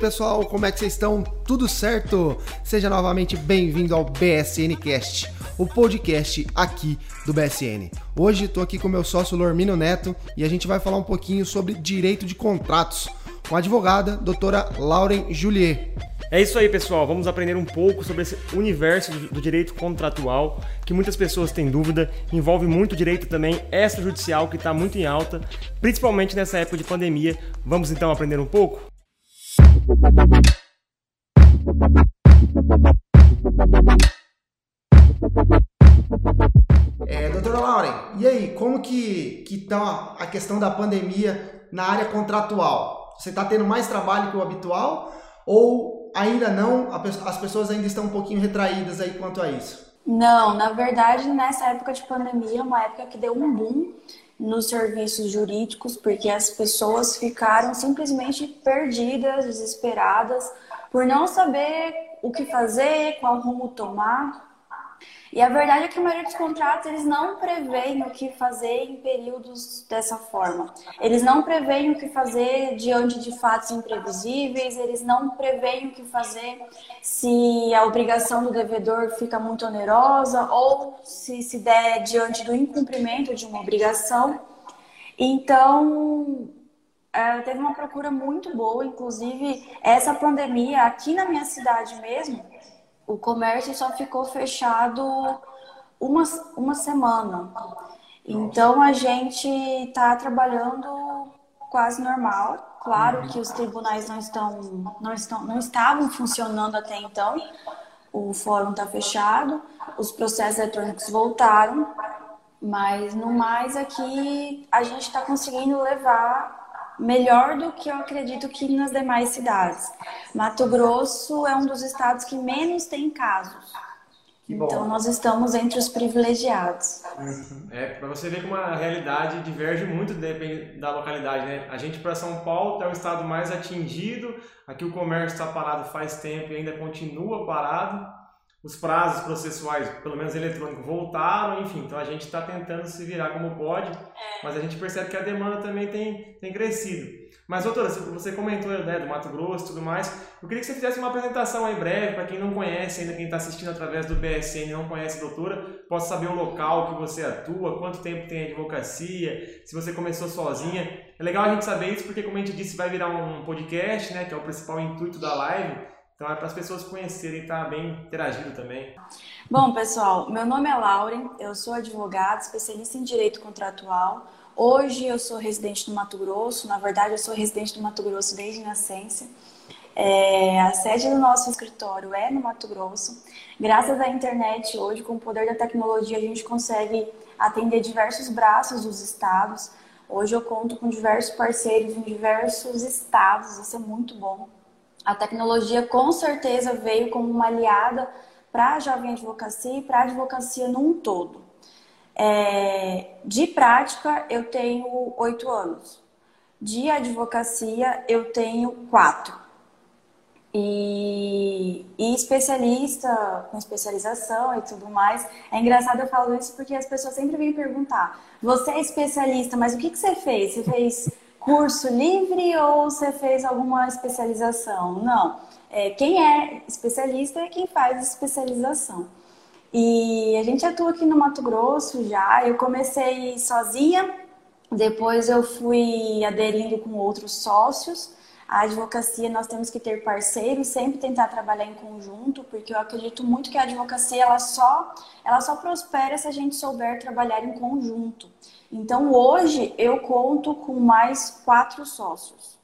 pessoal, como é que vocês estão? Tudo certo? Seja novamente bem-vindo ao BSN Cast, o podcast aqui do BSN. Hoje estou aqui com meu sócio Lormino Neto e a gente vai falar um pouquinho sobre direito de contratos com a advogada doutora Lauren Juliet. É isso aí, pessoal. Vamos aprender um pouco sobre esse universo do direito contratual, que muitas pessoas têm dúvida. Envolve muito direito também extrajudicial, que está muito em alta, principalmente nessa época de pandemia. Vamos então aprender um pouco? É, doutora Lauren, e aí, como que está a questão da pandemia na área contratual? Você está tendo mais trabalho que o habitual ou ainda não, as pessoas ainda estão um pouquinho retraídas aí quanto a isso? Não, na verdade, nessa época de pandemia, uma época que deu um boom nos serviços jurídicos, porque as pessoas ficaram simplesmente perdidas, desesperadas, por não saber o que fazer, qual rumo tomar. E a verdade é que a maioria dos contratos eles não preveem o que fazer em períodos dessa forma. Eles não preveem o que fazer diante de fatos imprevisíveis, eles não preveem o que fazer se a obrigação do devedor fica muito onerosa ou se se der diante do incumprimento de uma obrigação. Então, é, teve uma procura muito boa, inclusive essa pandemia aqui na minha cidade mesmo, o comércio só ficou fechado uma, uma semana. Então a gente está trabalhando quase normal. Claro que os tribunais não estão, não estão, não estavam funcionando até então. O fórum está fechado, os processos eletrônicos voltaram, mas no mais aqui a gente está conseguindo levar melhor do que eu acredito que nas demais cidades. Mato Grosso é um dos estados que menos tem casos. Então nós estamos entre os privilegiados. Uhum. É, para você ver como a realidade diverge muito depende da localidade, né? A gente para São Paulo é o estado mais atingido, aqui o comércio está parado faz tempo e ainda continua parado os prazos processuais, pelo menos eletrônicos, voltaram, enfim, então a gente está tentando se virar como pode, é. mas a gente percebe que a demanda também tem, tem crescido. Mas, doutora, você comentou né, do Mato Grosso e tudo mais, eu queria que você fizesse uma apresentação aí breve, para quem não conhece ainda, quem está assistindo através do BSN e não conhece a doutora, possa saber o local que você atua, quanto tempo tem advocacia, se você começou sozinha. É legal a gente saber isso, porque, como a gente disse, vai virar um podcast, né, que é o principal intuito da live, então é para as pessoas conhecerem e tá bem interagido também. Bom, pessoal, meu nome é Lauren, eu sou advogada, especialista em direito contratual. Hoje eu sou residente do Mato Grosso, na verdade eu sou residente do Mato Grosso desde nascença. É, a sede do nosso escritório é no Mato Grosso. Graças à internet, hoje, com o poder da tecnologia, a gente consegue atender diversos braços dos estados. Hoje eu conto com diversos parceiros em diversos estados, isso é muito bom. A tecnologia com certeza veio como uma aliada para a jovem advocacia e para a advocacia num todo. É, de prática, eu tenho oito anos. De advocacia, eu tenho quatro. E, e, especialista, com especialização e tudo mais. É engraçado eu falo isso porque as pessoas sempre vêm perguntar: você é especialista, mas o que, que você fez? Você fez curso livre ou você fez alguma especialização? Não. É, quem é especialista é quem faz especialização. E a gente atua aqui no Mato Grosso já. Eu comecei sozinha, depois eu fui aderindo com outros sócios. A advocacia nós temos que ter parceiros, sempre tentar trabalhar em conjunto, porque eu acredito muito que a advocacia ela só ela só prospera se a gente souber trabalhar em conjunto. Então hoje eu conto com mais quatro sócios.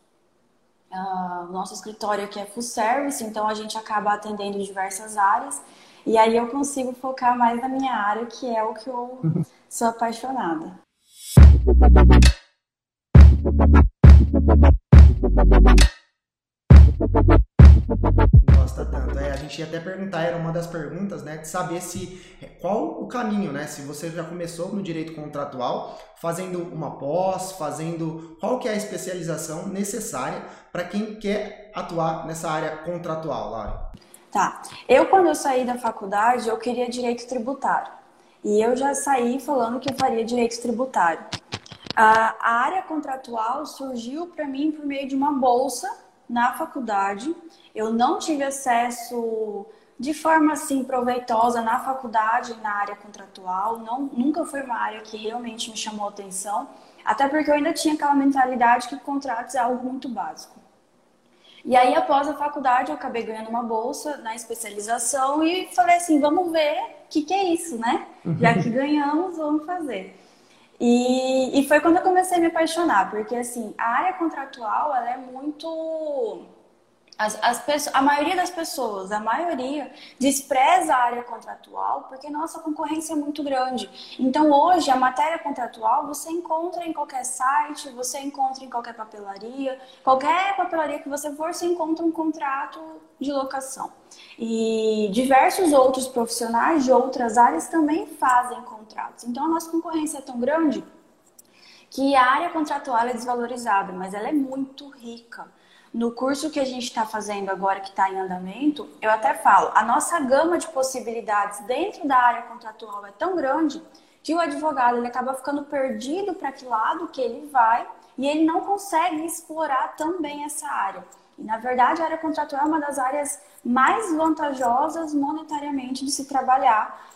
Uh, nosso escritório aqui é full service, então a gente acaba atendendo diversas áreas. E aí eu consigo focar mais na minha área, que é o que eu sou apaixonada. Gente até perguntar, era uma das perguntas, né, de saber se qual o caminho, né? Se você já começou no direito contratual, fazendo uma pós, fazendo qual que é a especialização necessária para quem quer atuar nessa área contratual, Laura? Tá. Eu quando eu saí da faculdade, eu queria direito tributário. E eu já saí falando que eu faria direito tributário. A área contratual surgiu para mim por meio de uma bolsa na faculdade. Eu não tive acesso de forma assim proveitosa na faculdade, na área contratual. Não, nunca foi uma área que realmente me chamou atenção, até porque eu ainda tinha aquela mentalidade que contratos é algo muito básico. E aí, após a faculdade, eu acabei ganhando uma bolsa na especialização e falei assim: vamos ver o que, que é isso, né? Já que ganhamos, vamos fazer. E, e foi quando eu comecei a me apaixonar, porque assim, a área contratual ela é muito as, as a maioria das pessoas, a maioria, despreza a área contratual porque nossa concorrência é muito grande. Então, hoje, a matéria contratual você encontra em qualquer site, você encontra em qualquer papelaria, qualquer papelaria que você for, você encontra um contrato de locação. E diversos outros profissionais de outras áreas também fazem contratos. Então, a nossa concorrência é tão grande que a área contratual é desvalorizada, mas ela é muito rica. No curso que a gente está fazendo agora, que está em andamento, eu até falo, a nossa gama de possibilidades dentro da área contratual é tão grande que o advogado ele acaba ficando perdido para que lado que ele vai e ele não consegue explorar também essa área. E, na verdade, a área contratual é uma das áreas mais vantajosas monetariamente de se trabalhar.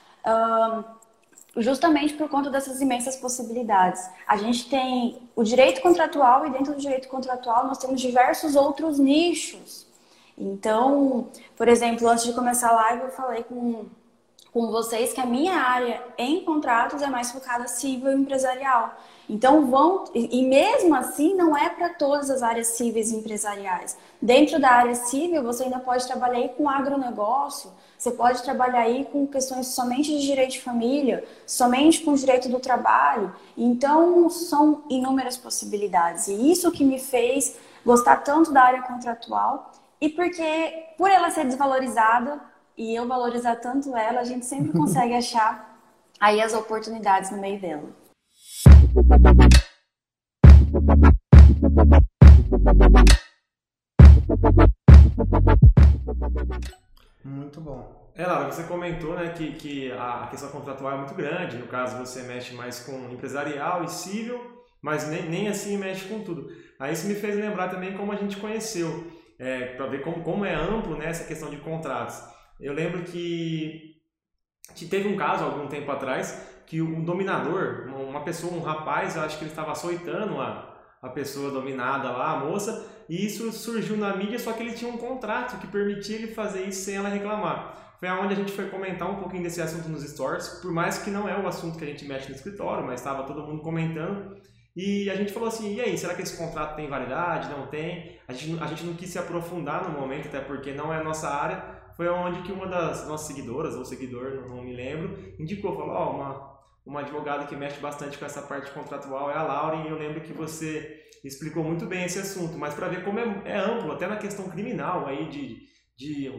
Justamente por conta dessas imensas possibilidades. A gente tem o direito contratual e dentro do direito contratual nós temos diversos outros nichos. Então, por exemplo, antes de começar a live eu falei com, com vocês que a minha área em contratos é mais focada civil e empresarial. Então vão e mesmo assim não é para todas as áreas cíveis e empresariais. Dentro da área civil você ainda pode trabalhar com agronegócio, você pode trabalhar aí com questões somente de direito de família, somente com direito do trabalho. Então são inúmeras possibilidades e isso que me fez gostar tanto da área contratual e porque por ela ser desvalorizada e eu valorizar tanto ela, a gente sempre consegue achar aí as oportunidades no meio dela. É, Laura, você comentou né, que, que a questão contratual é muito grande. No caso, você mexe mais com empresarial e civil, mas nem, nem assim mexe com tudo. Aí isso me fez lembrar também como a gente conheceu, é, para ver como, como é amplo né, essa questão de contratos. Eu lembro que, que teve um caso algum tempo atrás que um dominador, uma pessoa, um rapaz, eu acho que ele estava açoitando a, a pessoa dominada lá, a moça, e isso surgiu na mídia, só que ele tinha um contrato que permitia ele fazer isso sem ela reclamar. Foi aonde a gente foi comentar um pouquinho desse assunto nos stories, por mais que não é o assunto que a gente mexe no escritório, mas estava todo mundo comentando. E a gente falou assim, e aí, será que esse contrato tem validade? Não tem? A gente, a gente não quis se aprofundar no momento, até porque não é a nossa área. Foi onde que uma das nossas seguidoras, ou seguidor, não, não me lembro, indicou, falou, ó, oh, uma, uma advogada que mexe bastante com essa parte contratual é a Lauren, e eu lembro que você explicou muito bem esse assunto, mas para ver como é, é, amplo, até na questão criminal aí de, de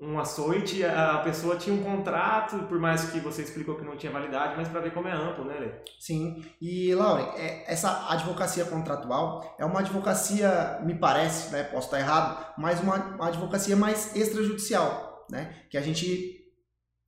um açoite, a pessoa tinha um contrato, por mais que você explicou que não tinha validade, mas para ver como é amplo, né, Lê? Sim, e Lauren, é, essa advocacia contratual é uma advocacia, me parece, né, posso estar errado, mas uma, uma advocacia mais extrajudicial, né, que a gente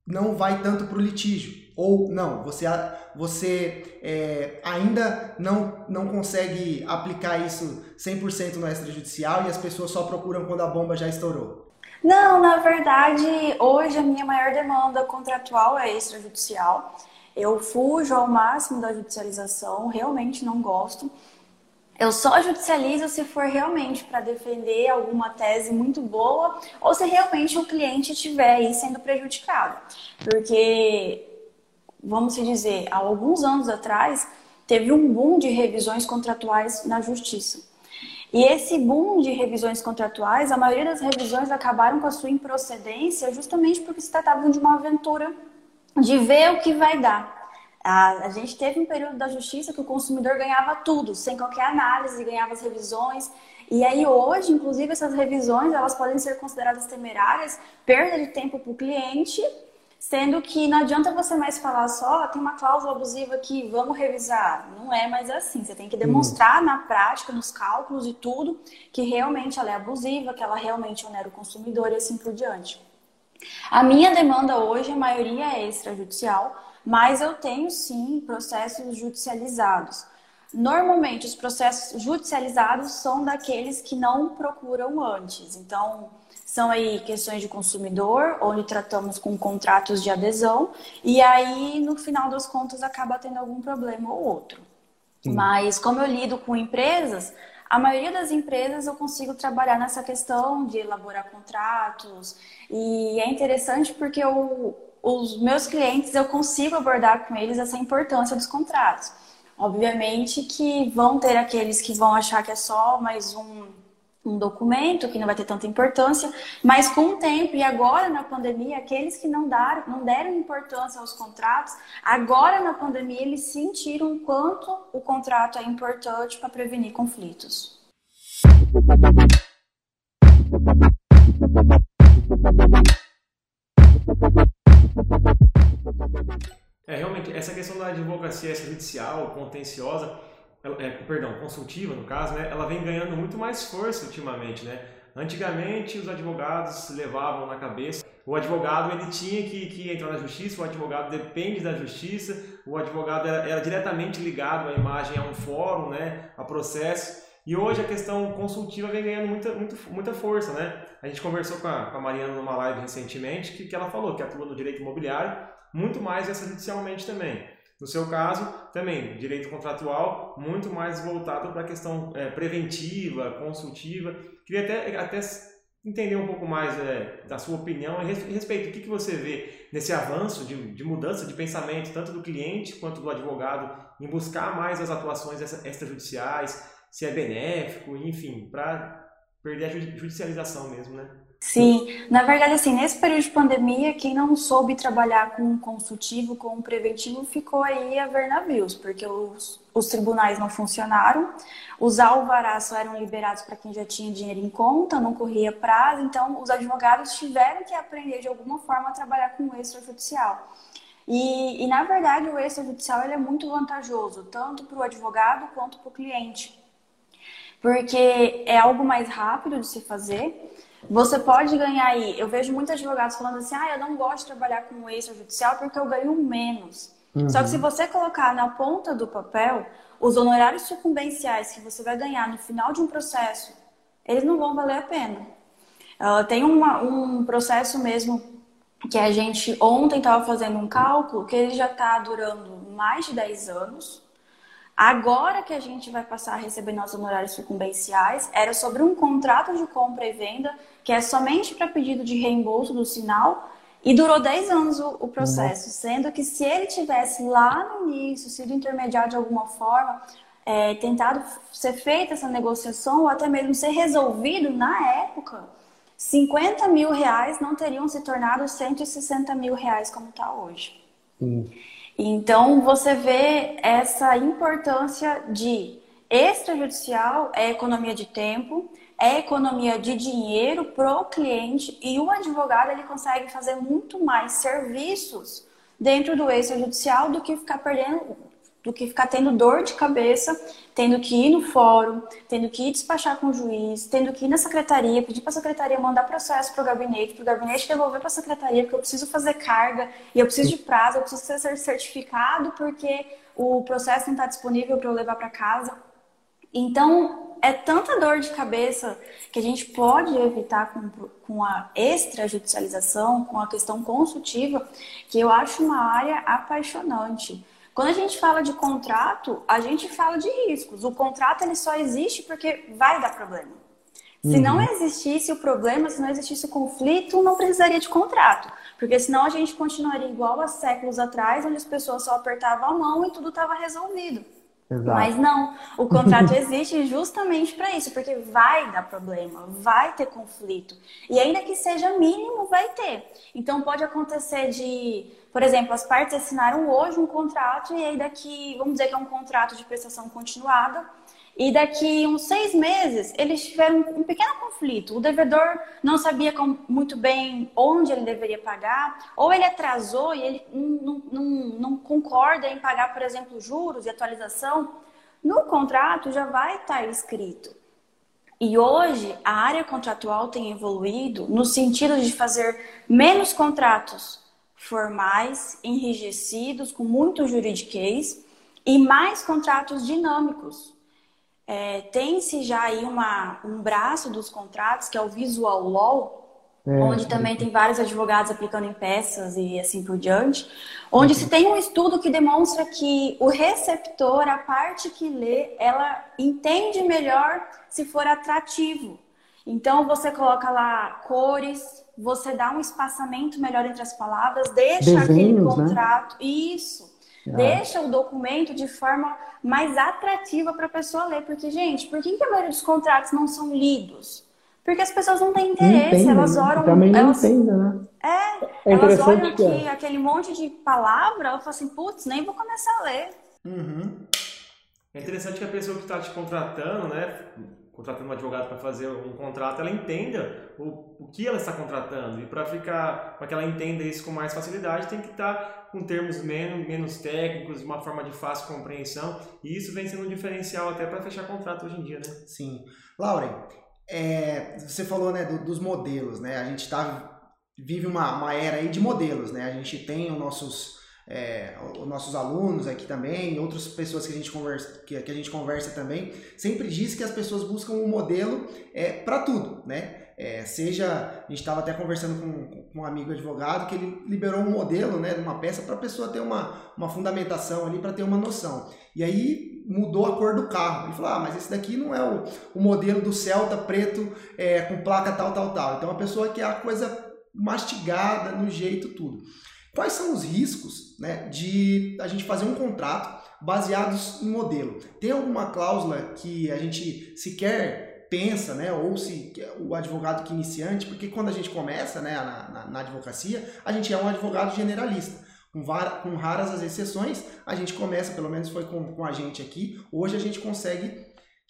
não vai tanto para o litígio. Ou não, você, você é, ainda não, não consegue aplicar isso 100% no extrajudicial e as pessoas só procuram quando a bomba já estourou? Não, na verdade, hoje a minha maior demanda contratual é extrajudicial. Eu fujo ao máximo da judicialização, realmente não gosto. Eu só judicializo se for realmente para defender alguma tese muito boa ou se realmente o cliente estiver aí sendo prejudicado. Porque, vamos dizer, há alguns anos atrás, teve um boom de revisões contratuais na justiça. E esse boom de revisões contratuais, a maioria das revisões acabaram com a sua improcedência justamente porque se tratavam de uma aventura de ver o que vai dar. A, a, gente teve um período da justiça que o consumidor ganhava tudo, sem qualquer análise, ganhava as revisões. E aí hoje, inclusive, essas revisões elas podem ser consideradas temerárias, perda de tempo para o cliente, sendo que não adianta você mais falar só, tem uma cláusula abusiva aqui, vamos revisar. Não é mais assim. Você tem que demonstrar hum. na prática, nos cálculos e tudo, que realmente ela é abusiva, que ela realmente onera o consumidor e assim por diante. A minha demanda hoje, a maioria é extrajudicial mas eu tenho sim processos judicializados. Normalmente, os processos judicializados são daqueles que não procuram antes. Então, são aí questões de consumidor, onde tratamos com contratos de adesão, e aí, no final das contas, acaba tendo algum problema ou outro. Sim. Mas, como eu lido com empresas, a maioria das empresas eu consigo trabalhar nessa questão de elaborar contratos, e é interessante porque eu, os meus clientes eu consigo abordar com eles essa importância dos contratos. Obviamente que vão ter aqueles que vão achar que é só mais um, um documento, que não vai ter tanta importância, mas com o tempo, e agora na pandemia, aqueles que não, dar, não deram importância aos contratos, agora na pandemia eles sentiram o quanto o contrato é importante para prevenir conflitos. É, realmente, essa questão da advocacia judicial, contenciosa, é, perdão, consultiva no caso, né, ela vem ganhando muito mais força ultimamente, né? Antigamente os advogados levavam na cabeça, o advogado ele tinha que, que entrar na justiça, o advogado depende da justiça, o advogado era, era diretamente ligado à imagem, a um fórum, né, a processo. E hoje a questão consultiva vem ganhando muita, muita, muita força, né? A gente conversou com a, com a Mariana numa live recentemente que, que ela falou que atua no direito imobiliário muito mais extrajudicialmente também. No seu caso, também, direito contratual, muito mais voltado para a questão é, preventiva, consultiva. Queria até, até entender um pouco mais é, da sua opinião a respeito do que, que você vê nesse avanço de, de mudança de pensamento, tanto do cliente quanto do advogado, em buscar mais as atuações extrajudiciais, se é benéfico, enfim, para perder a judicialização mesmo, né? Sim, na verdade, assim, nesse período de pandemia, quem não soube trabalhar com um consultivo, com um preventivo, ficou aí a ver navios, porque os, os tribunais não funcionaram, os alvarás só eram liberados para quem já tinha dinheiro em conta, não corria prazo, então os advogados tiveram que aprender de alguma forma a trabalhar com o extrajudicial. E, e na verdade, o extrajudicial ele é muito vantajoso, tanto para o advogado quanto para o cliente, porque é algo mais rápido de se fazer você pode ganhar aí. Eu vejo muitos advogados falando assim: ah, eu não gosto de trabalhar com extrajudicial porque eu ganho menos. Uhum. Só que se você colocar na ponta do papel os honorários sucumbenciais que você vai ganhar no final de um processo, eles não vão valer a pena. Uh, tem uma, um processo mesmo que a gente ontem estava fazendo um cálculo que ele já está durando mais de 10 anos. Agora que a gente vai passar a receber nossos honorários sucumbenciais, era sobre um contrato de compra e venda que é somente para pedido de reembolso do sinal e durou 10 anos o, o processo, uhum. sendo que se ele tivesse lá no início sido intermediado de alguma forma, é, tentado ser feita essa negociação ou até mesmo ser resolvido na época, 50 mil reais não teriam se tornado 160 mil reais como está hoje. Uhum. Então, você vê essa importância de extrajudicial é economia de tempo, é economia de dinheiro para o cliente e o advogado ele consegue fazer muito mais serviços dentro do extrajudicial do que ficar perdendo do que ficar tendo dor de cabeça, tendo que ir no fórum, tendo que ir despachar com o juiz, tendo que ir na secretaria, pedir para a secretaria mandar processo para o gabinete, para o gabinete devolver para a secretaria, porque eu preciso fazer carga e eu preciso de prazo, eu preciso ser certificado porque o processo não está disponível para eu levar para casa. Então, é tanta dor de cabeça que a gente pode evitar com, com a extrajudicialização, com a questão consultiva, que eu acho uma área apaixonante. Quando a gente fala de contrato, a gente fala de riscos. O contrato ele só existe porque vai dar problema. Se uhum. não existisse o problema, se não existisse o conflito, não precisaria de contrato. Porque senão a gente continuaria igual há séculos atrás, onde as pessoas só apertavam a mão e tudo estava resolvido. Exato. Mas não, o contrato existe justamente para isso, porque vai dar problema, vai ter conflito. E ainda que seja mínimo, vai ter. Então pode acontecer de por exemplo, as partes assinaram hoje um contrato e aí daqui, vamos dizer que é um contrato de prestação continuada, e daqui uns seis meses eles tiveram um pequeno conflito. O devedor não sabia muito bem onde ele deveria pagar, ou ele atrasou e ele não, não, não concorda em pagar, por exemplo, juros e atualização. No contrato já vai estar escrito. E hoje a área contratual tem evoluído no sentido de fazer menos contratos formais, enrijecidos, com muito juridiquês, e mais contratos dinâmicos. É, Tem-se já aí uma, um braço dos contratos, que é o Visual Law, é, onde também tem vários advogados aplicando em peças e assim por diante, onde se tem um estudo que demonstra que o receptor, a parte que lê, ela entende melhor se for atrativo. Então você coloca lá cores, você dá um espaçamento melhor entre as palavras, deixa Desenhos, aquele né? contrato, né? isso. Ah. Deixa o documento de forma mais atrativa para a pessoa ler. Porque, gente, por que, que a maioria dos contratos não são lidos? Porque as pessoas não têm interesse, entende, elas olham. Também não elas, entendem, né? É, é elas olham aqui, é. aquele monte de palavra, ela fala assim, putz, nem vou começar a ler. Uhum. É interessante que a pessoa que está te contratando, né? Contratando um advogado para fazer um contrato, ela entenda o, o que ela está contratando. E para ficar, para que ela entenda isso com mais facilidade, tem que estar tá com termos menos, menos técnicos, de uma forma de fácil compreensão. E isso vem sendo um diferencial até para fechar contrato hoje em dia, né? Sim. Lauren, é, você falou né, do, dos modelos, né? A gente tá, vive uma, uma era aí de modelos, né? A gente tem os nossos, é, os nossos alunos aqui também, outras pessoas que a gente conversa, que, que a gente conversa também, sempre diz que as pessoas buscam um modelo é, para tudo, né? É, seja, a gente estava até conversando com, com, um amigo advogado que ele liberou um modelo, né, de uma peça para a pessoa ter uma, uma fundamentação ali, para ter uma noção. E aí mudou a cor do carro. Ele falou, ah, mas esse daqui não é o, o modelo do Celta preto é, com placa tal, tal, tal. Então a pessoa quer a coisa mastigada no jeito tudo. Quais são os riscos né, de a gente fazer um contrato baseados em modelo? Tem alguma cláusula que a gente sequer pensa, né, ou se o advogado que é iniciante, porque quando a gente começa né, na, na, na advocacia, a gente é um advogado generalista com, com raras as exceções, a gente começa, pelo menos foi com, com a gente aqui, hoje a gente consegue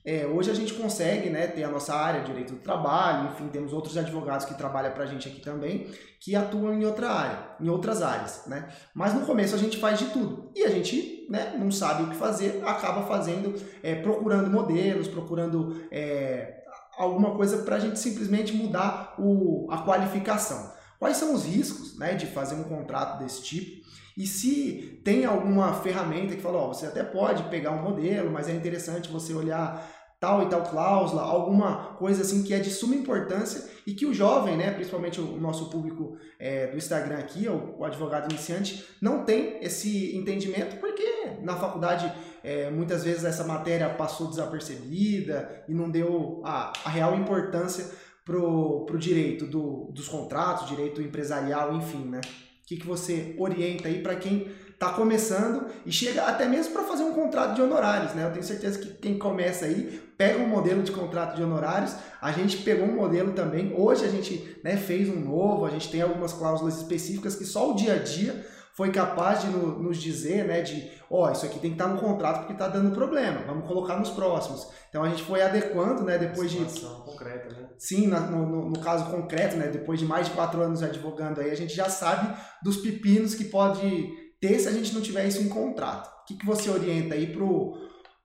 é, hoje a gente consegue né, ter a nossa área, direito do trabalho, enfim, temos outros advogados que trabalham para a gente aqui também, que atuam em outra área, em outras áreas, né? Mas no começo a gente faz de tudo e a gente né, não sabe o que fazer, acaba fazendo, é, procurando modelos, procurando é, alguma coisa para a gente simplesmente mudar o, a qualificação. Quais são os riscos né, de fazer um contrato desse tipo? E se tem alguma ferramenta que fala, ó, você até pode pegar um modelo, mas é interessante você olhar tal e tal cláusula, alguma coisa assim que é de suma importância e que o jovem, né, principalmente o nosso público é, do Instagram aqui, o, o, advogado iniciante, não tem esse entendimento porque na faculdade é, muitas vezes essa matéria passou desapercebida e não deu a, a real importância pro, pro direito do, dos contratos, direito empresarial, enfim, né? O que, que você orienta aí para quem está começando e chega até mesmo para fazer um contrato de honorários, né? Eu tenho certeza que quem começa aí pega um modelo de contrato de honorários. A gente pegou um modelo também. Hoje a gente né, fez um novo. A gente tem algumas cláusulas específicas que só o dia a dia foi capaz de no, nos dizer, né, de, ó, oh, isso aqui tem que estar tá no contrato porque está dando problema, vamos colocar nos próximos. Então a gente foi adequando, né, depois de... concreta, né? Sim, na, no, no, caso concreto, né, depois de mais de quatro anos advogando aí, a gente já sabe dos pepinos que pode ter se a gente não tiver isso em contrato. O que, que você orienta aí pro,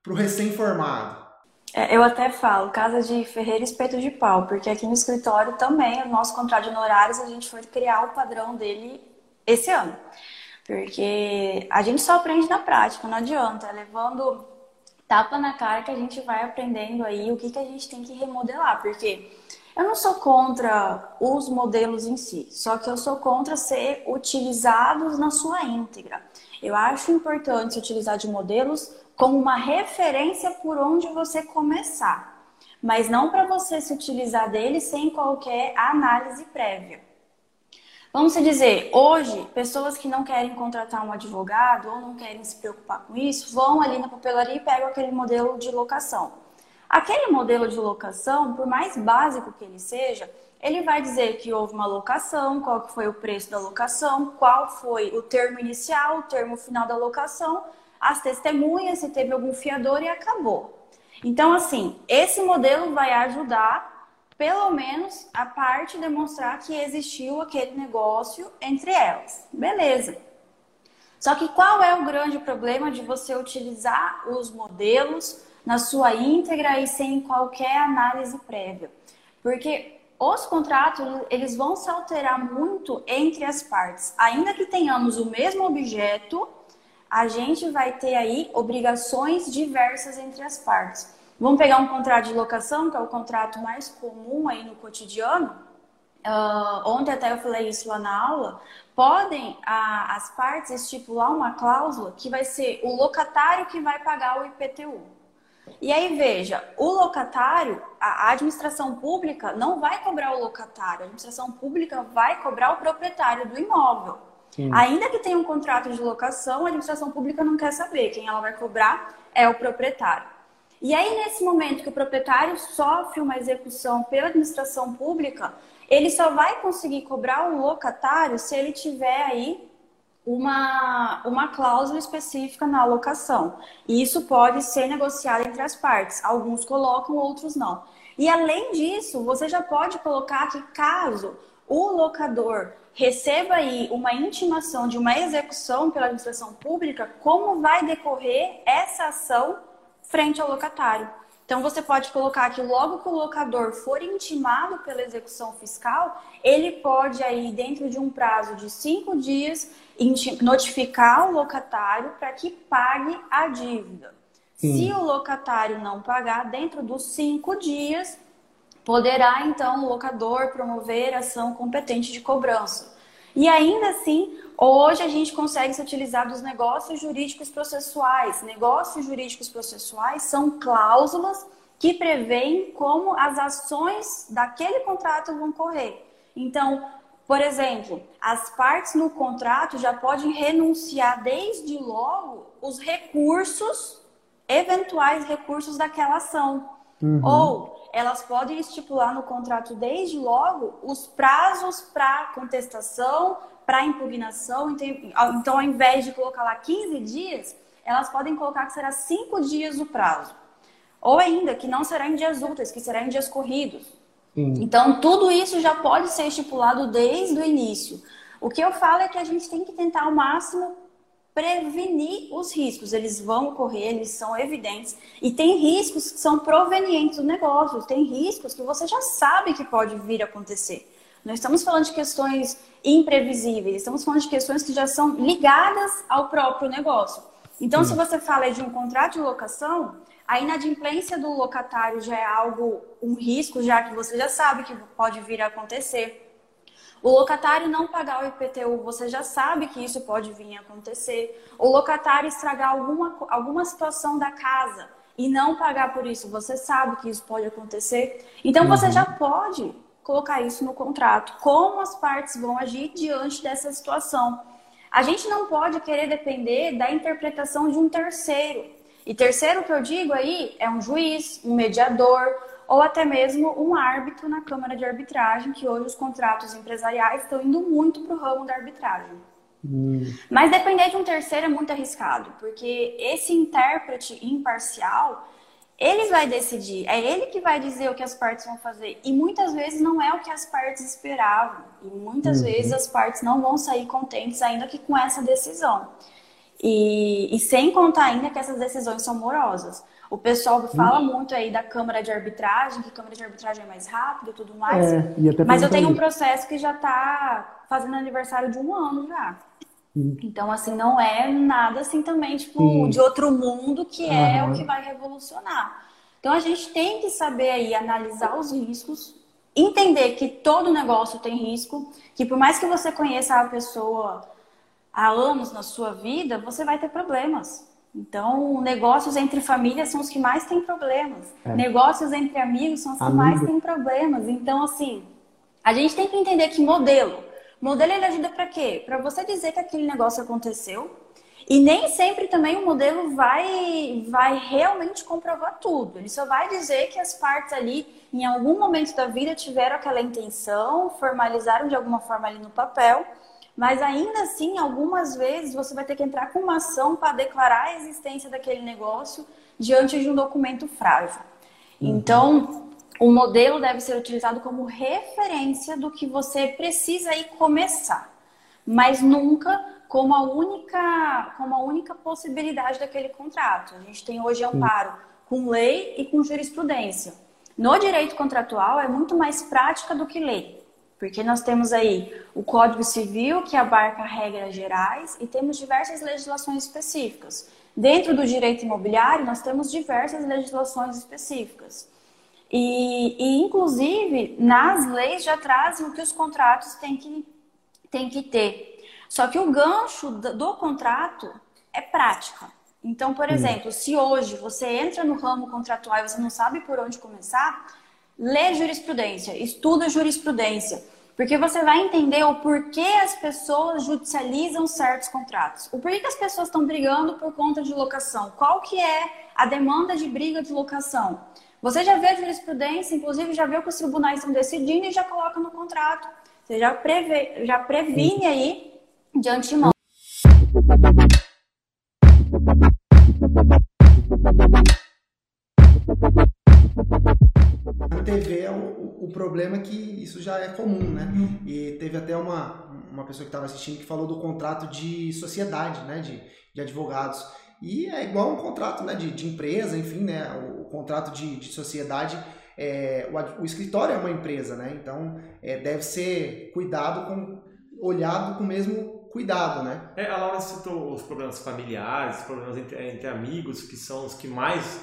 pro recém-formado? É, eu até falo, casa de ferreiro espeto de pau, porque aqui no escritório também, o nosso contrato de honorários, a gente foi criar o padrão dele esse ano. Porque a gente só aprende na prática, não adianta. É levando tapa na cara que a gente vai aprendendo aí o que, que a gente tem que remodelar. Porque eu não sou contra os modelos em si, só que eu sou contra ser utilizados na sua íntegra. Eu acho importante utilizar de modelos como uma referência por onde você começar, mas não para você se utilizar deles sem qualquer análise prévia. Vamos dizer, hoje, pessoas que não querem contratar um advogado ou não querem se preocupar com isso, vão ali na papelaria e pegam aquele modelo de locação. Aquele modelo de locação, por mais básico que ele seja, ele vai dizer que houve uma locação, qual que foi o preço da locação, qual foi o termo inicial, o termo final da locação, as testemunhas, se teve algum fiador e acabou. Então, assim, esse modelo vai ajudar pelo menos a parte demonstrar que existiu aquele negócio entre elas. Beleza. Só que qual é o grande problema de você utilizar os modelos na sua íntegra e sem qualquer análise prévia? Porque os contratos, eles vão se alterar muito entre as partes. Ainda que tenhamos o mesmo objeto, a gente vai ter aí obrigações diversas entre as partes. Vamos pegar um contrato de locação, que é o contrato mais comum aí no cotidiano. Uh, ontem até eu falei isso lá na aula. Podem a, as partes estipular uma cláusula que vai ser o locatário que vai pagar o IPTU. E aí veja, o locatário, a administração pública não vai cobrar o locatário, a administração pública vai cobrar o proprietário do imóvel. Sim. Ainda que tenha um contrato de locação, a administração pública não quer saber. Quem ela vai cobrar é o proprietário. E aí, nesse momento que o proprietário sofre uma execução pela administração pública, ele só vai conseguir cobrar o locatário se ele tiver aí uma, uma cláusula específica na alocação. E isso pode ser negociado entre as partes. Alguns colocam, outros não. E além disso, você já pode colocar que caso o locador receba aí uma intimação de uma execução pela administração pública, como vai decorrer essa ação frente ao locatário. Então você pode colocar que logo que o locador for intimado pela execução fiscal, ele pode aí dentro de um prazo de cinco dias notificar o locatário para que pague a dívida. Sim. Se o locatário não pagar dentro dos cinco dias, Poderá, então, o locador promover ação competente de cobrança. E ainda assim, hoje a gente consegue se utilizar dos negócios jurídicos processuais. Negócios jurídicos processuais são cláusulas que prevêem como as ações daquele contrato vão correr. Então, por exemplo, as partes no contrato já podem renunciar desde logo os recursos, eventuais recursos daquela ação. Uhum. Ou elas podem estipular no contrato desde logo os prazos para contestação, para impugnação. Então, ao invés de colocar lá 15 dias, elas podem colocar que será 5 dias o prazo. Ou ainda, que não será em dias úteis, que será em dias corridos. Então, tudo isso já pode ser estipulado desde o início. O que eu falo é que a gente tem que tentar ao máximo prevenir os riscos. Eles vão ocorrer, eles são evidentes. E tem riscos que são provenientes do negócio, tem riscos que você já sabe que pode vir a acontecer. Não estamos falando de questões imprevisíveis, estamos falando de questões que já são ligadas ao próprio negócio. Então, se você fala de um contrato de locação, a inadimplência do locatário já é algo, um risco, já que você já sabe que pode vir a acontecer. O locatário não pagar o IPTU, você já sabe que isso pode vir a acontecer. O locatário estragar alguma, alguma situação da casa e não pagar por isso, você sabe que isso pode acontecer. Então uhum. você já pode colocar isso no contrato. Como as partes vão agir diante dessa situação? A gente não pode querer depender da interpretação de um terceiro. E terceiro que eu digo aí é um juiz, um mediador, ou até mesmo um árbitro na Câmara de Arbitragem, que hoje os contratos empresariais estão indo muito para o ramo da arbitragem. Hum. Mas depender de um terceiro é muito arriscado, porque esse intérprete imparcial, ele vai decidir, é ele que vai dizer o que as partes vão fazer. E muitas vezes não é o que as partes esperavam. E muitas uhum. vezes as partes não vão sair contentes ainda que com essa decisão. E, e sem contar ainda que essas decisões são morosas. O pessoal fala muito aí da Câmara de Arbitragem, que Câmara de Arbitragem é mais rápida e tudo mais. É, mas eu tenho um processo que já está fazendo aniversário de um ano já. Então, assim, não é nada assim também, tipo, de outro mundo que é o que vai revolucionar. Então, a gente tem que saber aí analisar os riscos, entender que todo negócio tem risco, que por mais que você conheça a pessoa há anos na sua vida, você vai ter problemas. Então, negócios entre famílias são os que mais têm problemas. É. Negócios entre amigos são os que Amigo. mais têm problemas. Então, assim, a gente tem que entender que modelo. Modelo ele ajuda para quê? Para você dizer que aquele negócio aconteceu. E nem sempre também o modelo vai, vai realmente comprovar tudo. Ele só vai dizer que as partes ali, em algum momento da vida, tiveram aquela intenção, formalizaram de alguma forma ali no papel mas ainda assim, algumas vezes você vai ter que entrar com uma ação para declarar a existência daquele negócio diante de um documento frágil. Uhum. Então, o modelo deve ser utilizado como referência do que você precisa ir começar, mas nunca como a única, como a única possibilidade daquele contrato. A gente tem hoje amparo com lei e com jurisprudência. No direito contratual é muito mais prática do que lei. Porque nós temos aí o Código Civil, que abarca regras gerais, e temos diversas legislações específicas. Dentro do direito imobiliário, nós temos diversas legislações específicas. E, e, inclusive, nas leis já trazem o que os contratos têm que, têm que ter. Só que o gancho do, do contrato é prática. Então, por hum. exemplo, se hoje você entra no ramo contratual e você não sabe por onde começar, lê jurisprudência, estuda jurisprudência, porque você vai entender o porquê as pessoas judicializam certos contratos. O porquê que as pessoas estão brigando por conta de locação. Qual que é a demanda de briga de locação? Você já vê a jurisprudência, inclusive já vê o que os tribunais estão decidindo e já coloca no contrato. Você já, prevê, já previne aí de antemão. TV, é o, o problema é que isso já é comum, né? E teve até uma, uma pessoa que estava assistindo que falou do contrato de sociedade, né? De, de advogados. E é igual um contrato né, de, de empresa, enfim, né? O, o contrato de, de sociedade, é, o, o, escritório é uma empresa, né? Então é, deve ser cuidado com, olhado com o mesmo cuidado, né? É, a Laura citou os problemas familiares, os problemas entre, entre amigos, que são os que mais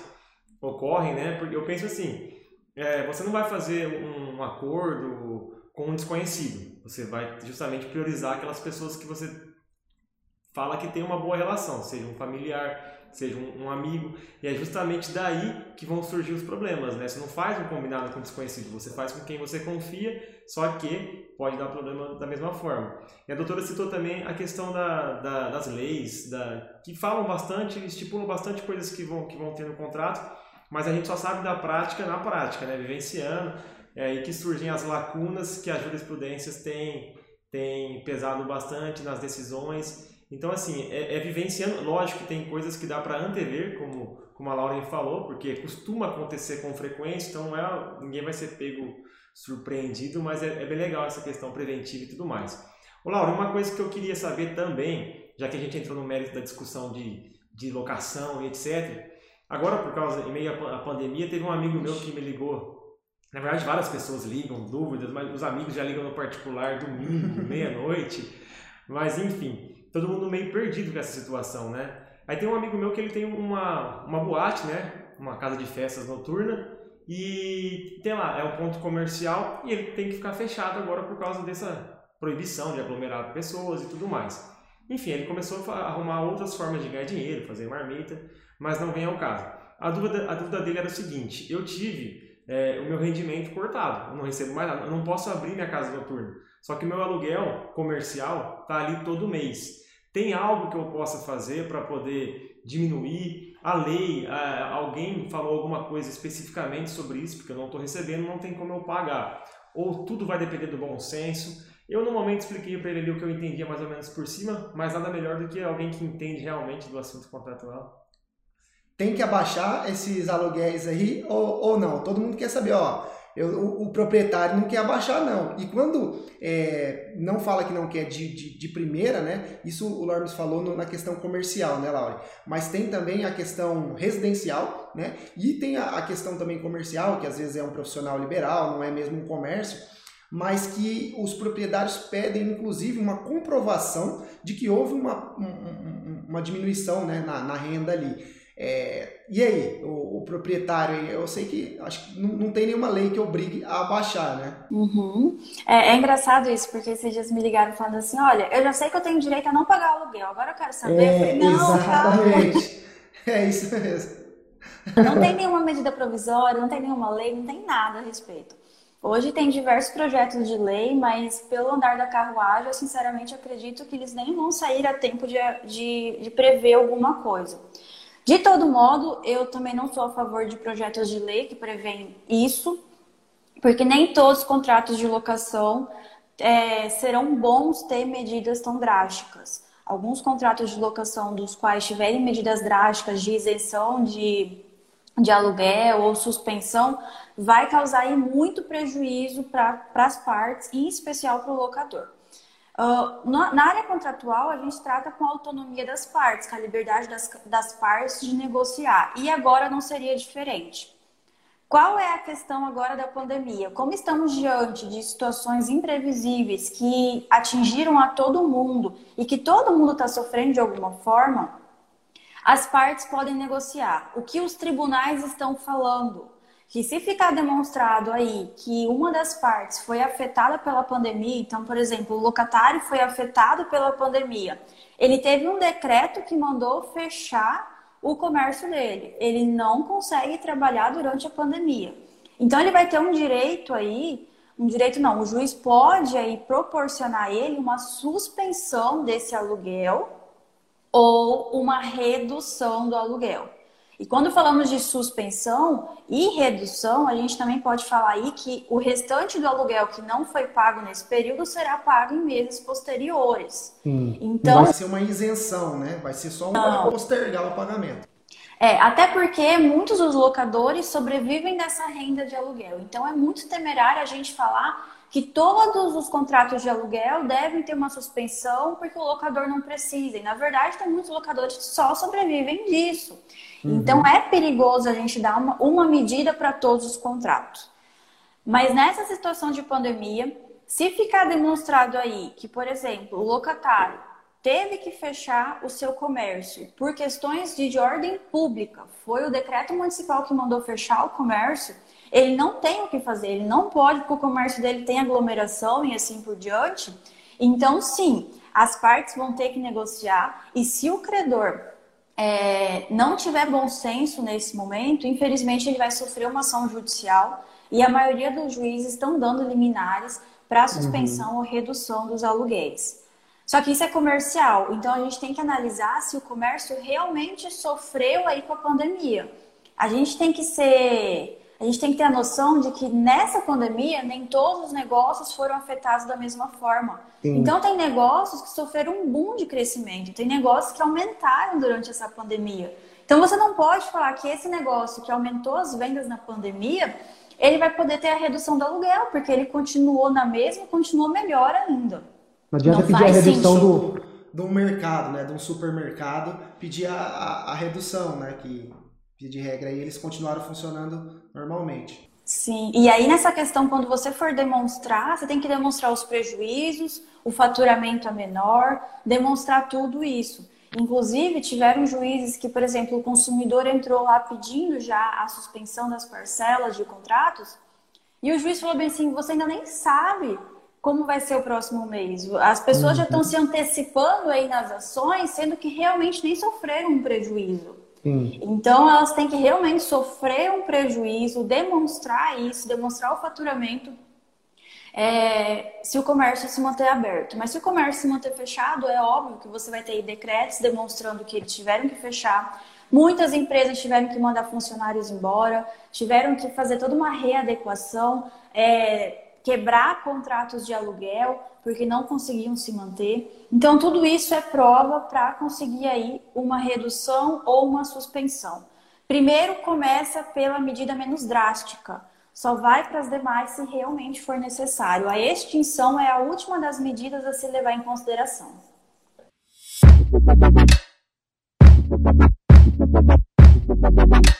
ocorrem, né? Porque eu penso assim, é, você não vai fazer um, um acordo com um desconhecido. Você vai justamente priorizar aquelas pessoas que você fala que tem uma boa relação, seja um familiar, seja um, um, amigo, e é justamente daí que vão surgir os problemas, né? Você não faz um combinado com um desconhecido, você faz com quem você confia, só que pode dar problema da mesma forma. E a doutora citou também a questão da, da, das leis, da, que falam bastante, estipulam bastante coisas que vão, que vão ter no contrato, mas a gente só sabe da prática na prática, né? Vivenciando, é aí que surgem as lacunas que as jurisprudências têm, têm pesado bastante nas decisões, então, assim, é, é, vivenciando. Lógico que tem coisas que dá para antever, como, como a Lauren falou, porque costuma acontecer com frequência, então é, ninguém vai ser pego surpreendido, mas é, é bem legal essa questão preventiva e tudo mais. Ô, Laura, uma coisa que eu queria saber também, já que a gente entrou no mérito da discussão de, de locação e etc. Agora, por causa, em meio à pandemia, teve um amigo meu que me ligou. Na verdade, várias pessoas ligam, dúvidas, mas os amigos já ligam no particular domingo, meia-noite. Mas, enfim, todo mundo meio perdido com essa situação, né? Aí tem um amigo meu que ele tem uma, uma boate, né? Uma casa de festas noturna e tem lá, é um ponto comercial e ele tem que ficar fechado agora por causa dessa proibição de aglomerar pessoas e tudo mais. Enfim, ele começou a arrumar outras formas de ganhar dinheiro, fazer marmita, mas não vem ao caso. A dúvida, a dúvida dele era o seguinte: eu tive é, o meu rendimento cortado, eu não recebo mais nada, eu não posso abrir minha casa noturna. Só que meu aluguel comercial está ali todo mês. Tem algo que eu possa fazer para poder diminuir? A lei, alguém falou alguma coisa especificamente sobre isso, porque eu não estou recebendo, não tem como eu pagar. Ou tudo vai depender do bom senso. Eu, no momento, expliquei para ele ali o que eu entendia mais ou menos por cima, mas nada melhor do que alguém que entende realmente do assunto contratual. Tem que abaixar esses aluguéis aí ou, ou não? Todo mundo quer saber, ó eu, o, o, proprietário não quer abaixar, não. E quando é, não fala que não quer de, de, de primeira, né? Isso o Lormes falou no, na questão comercial, né, Laura? Mas tem também a questão residencial, né? E tem a, a questão também comercial, que às vezes é um profissional liberal, não é mesmo um comércio mas que os proprietários pedem, inclusive, uma comprovação de que houve uma, uma diminuição né, na, na renda ali. É, e aí, o, o, proprietário, eu sei que acho que não, não, tem nenhuma lei que obrigue a abaixar, né? Uhum. É, é, engraçado isso, porque esses dias me ligaram falando assim: olha, eu já sei que eu tenho direito a não pagar aluguel, agora eu quero saber. É, falei, não, exatamente. É isso mesmo. Não tem nenhuma medida provisória, não tem nenhuma lei, não tem nada a respeito. Hoje tem diversos projetos de lei, mas pelo andar da carruagem, eu sinceramente acredito que eles nem vão sair a tempo de, de, de prever alguma coisa. De todo modo, eu também não sou a favor de projetos de lei que prevêem isso, porque nem todos os contratos de locação é, serão bons ter medidas tão drásticas. Alguns contratos de locação dos quais tiverem medidas drásticas de isenção de, de aluguel ou suspensão vai causar muito prejuízo para as partes, em especial para o locador. Uh, na, área contratual, a gente trata com a autonomia das partes, com a liberdade das, das partes de negociar. E agora não seria diferente. Qual é a questão agora da pandemia? Como estamos diante de situações imprevisíveis que atingiram a todo mundo e que todo mundo está sofrendo de alguma forma, as partes podem negociar. O que os tribunais estão falando? Que se ficar demonstrado aí que uma das partes foi afetada pela pandemia, então, por exemplo, o locatário foi afetado pela pandemia, ele teve um decreto que mandou fechar o comércio dele. Ele não consegue trabalhar durante a pandemia. Então ele vai ter um direito aí, um direito não, o juiz pode aí proporcionar a ele uma suspensão desse aluguel ou uma redução do aluguel. E quando falamos de suspensão e redução, a gente também pode falar aí que o restante do aluguel que não foi pago nesse período será pago em meses posteriores. Hum. Então, vai ser uma isenção, né? Vai ser só um postergar o pagamento. É, até porque muitos dos locadores sobrevivem dessa renda de aluguel. Então é muito temerário a gente falar que todos os contratos de aluguel devem ter uma suspensão porque o locador não precisa. E, na verdade, tem muitos locadores que só sobrevivem disso. Uhum. Então, é perigoso a gente dar uma, uma medida para todos os contratos. Mas nessa situação de pandemia, se ficar demonstrado aí que, por exemplo, o locatário teve que fechar o seu comércio por questões de, de ordem pública, foi o decreto municipal que mandou fechar o comércio, ele não tem o que fazer, ele não pode, porque o comércio dele tem aglomeração e assim por diante. Então, sim, as partes vão ter que negociar e se o credor é, não tiver bom senso nesse momento, infelizmente ele vai sofrer uma ação judicial e a maioria dos juízes estão dando liminares para suspensão uhum. ou redução dos aluguéis. Só que isso é comercial, então a gente tem que analisar se o comércio realmente sofreu aí com a pandemia. A gente tem que ser a gente tem que ter a noção de que nessa pandemia nem todos os negócios foram afetados da mesma forma. Sim. Então tem negócios que sofreram um boom de crescimento, tem negócios que aumentaram durante essa pandemia. Então você não pode falar que esse negócio que aumentou as vendas na pandemia, ele vai poder ter a redução do aluguel, porque ele continuou na mesma, continuou melhor ainda. Não adianta não pedir a redução do, do mercado, né, de um supermercado, pedir a, a, a redução, né, que de regra aí eles continuaram funcionando normalmente. Sim, e aí nessa questão, quando você for demonstrar, você tem que demonstrar os prejuízos, o faturamento é menor, demonstrar tudo isso. Inclusive, tiveram juízes que, por exemplo, o consumidor entrou lá pedindo já a suspensão das parcelas de contratos, e o juiz falou bem assim: você ainda nem sabe como vai ser o próximo mês. As pessoas uhum. já estão se antecipando aí nas ações, sendo que realmente nem sofreram um prejuízo. Então, elas têm que realmente sofrer um prejuízo, demonstrar isso, demonstrar o faturamento, é, se o comércio se manter aberto. Mas se o comércio se manter fechado, é óbvio que você vai ter decretos demonstrando que eles tiveram que fechar. Muitas empresas tiveram que mandar funcionários embora, tiveram que fazer toda uma readequação. É, quebrar contratos de aluguel porque não conseguiam se manter. Então, tudo isso é prova para conseguir aí uma redução ou uma suspensão. Primeiro, começa pela medida menos drástica. Só vai para as demais se realmente for necessário. A extinção é a última das medidas a se levar em consideração.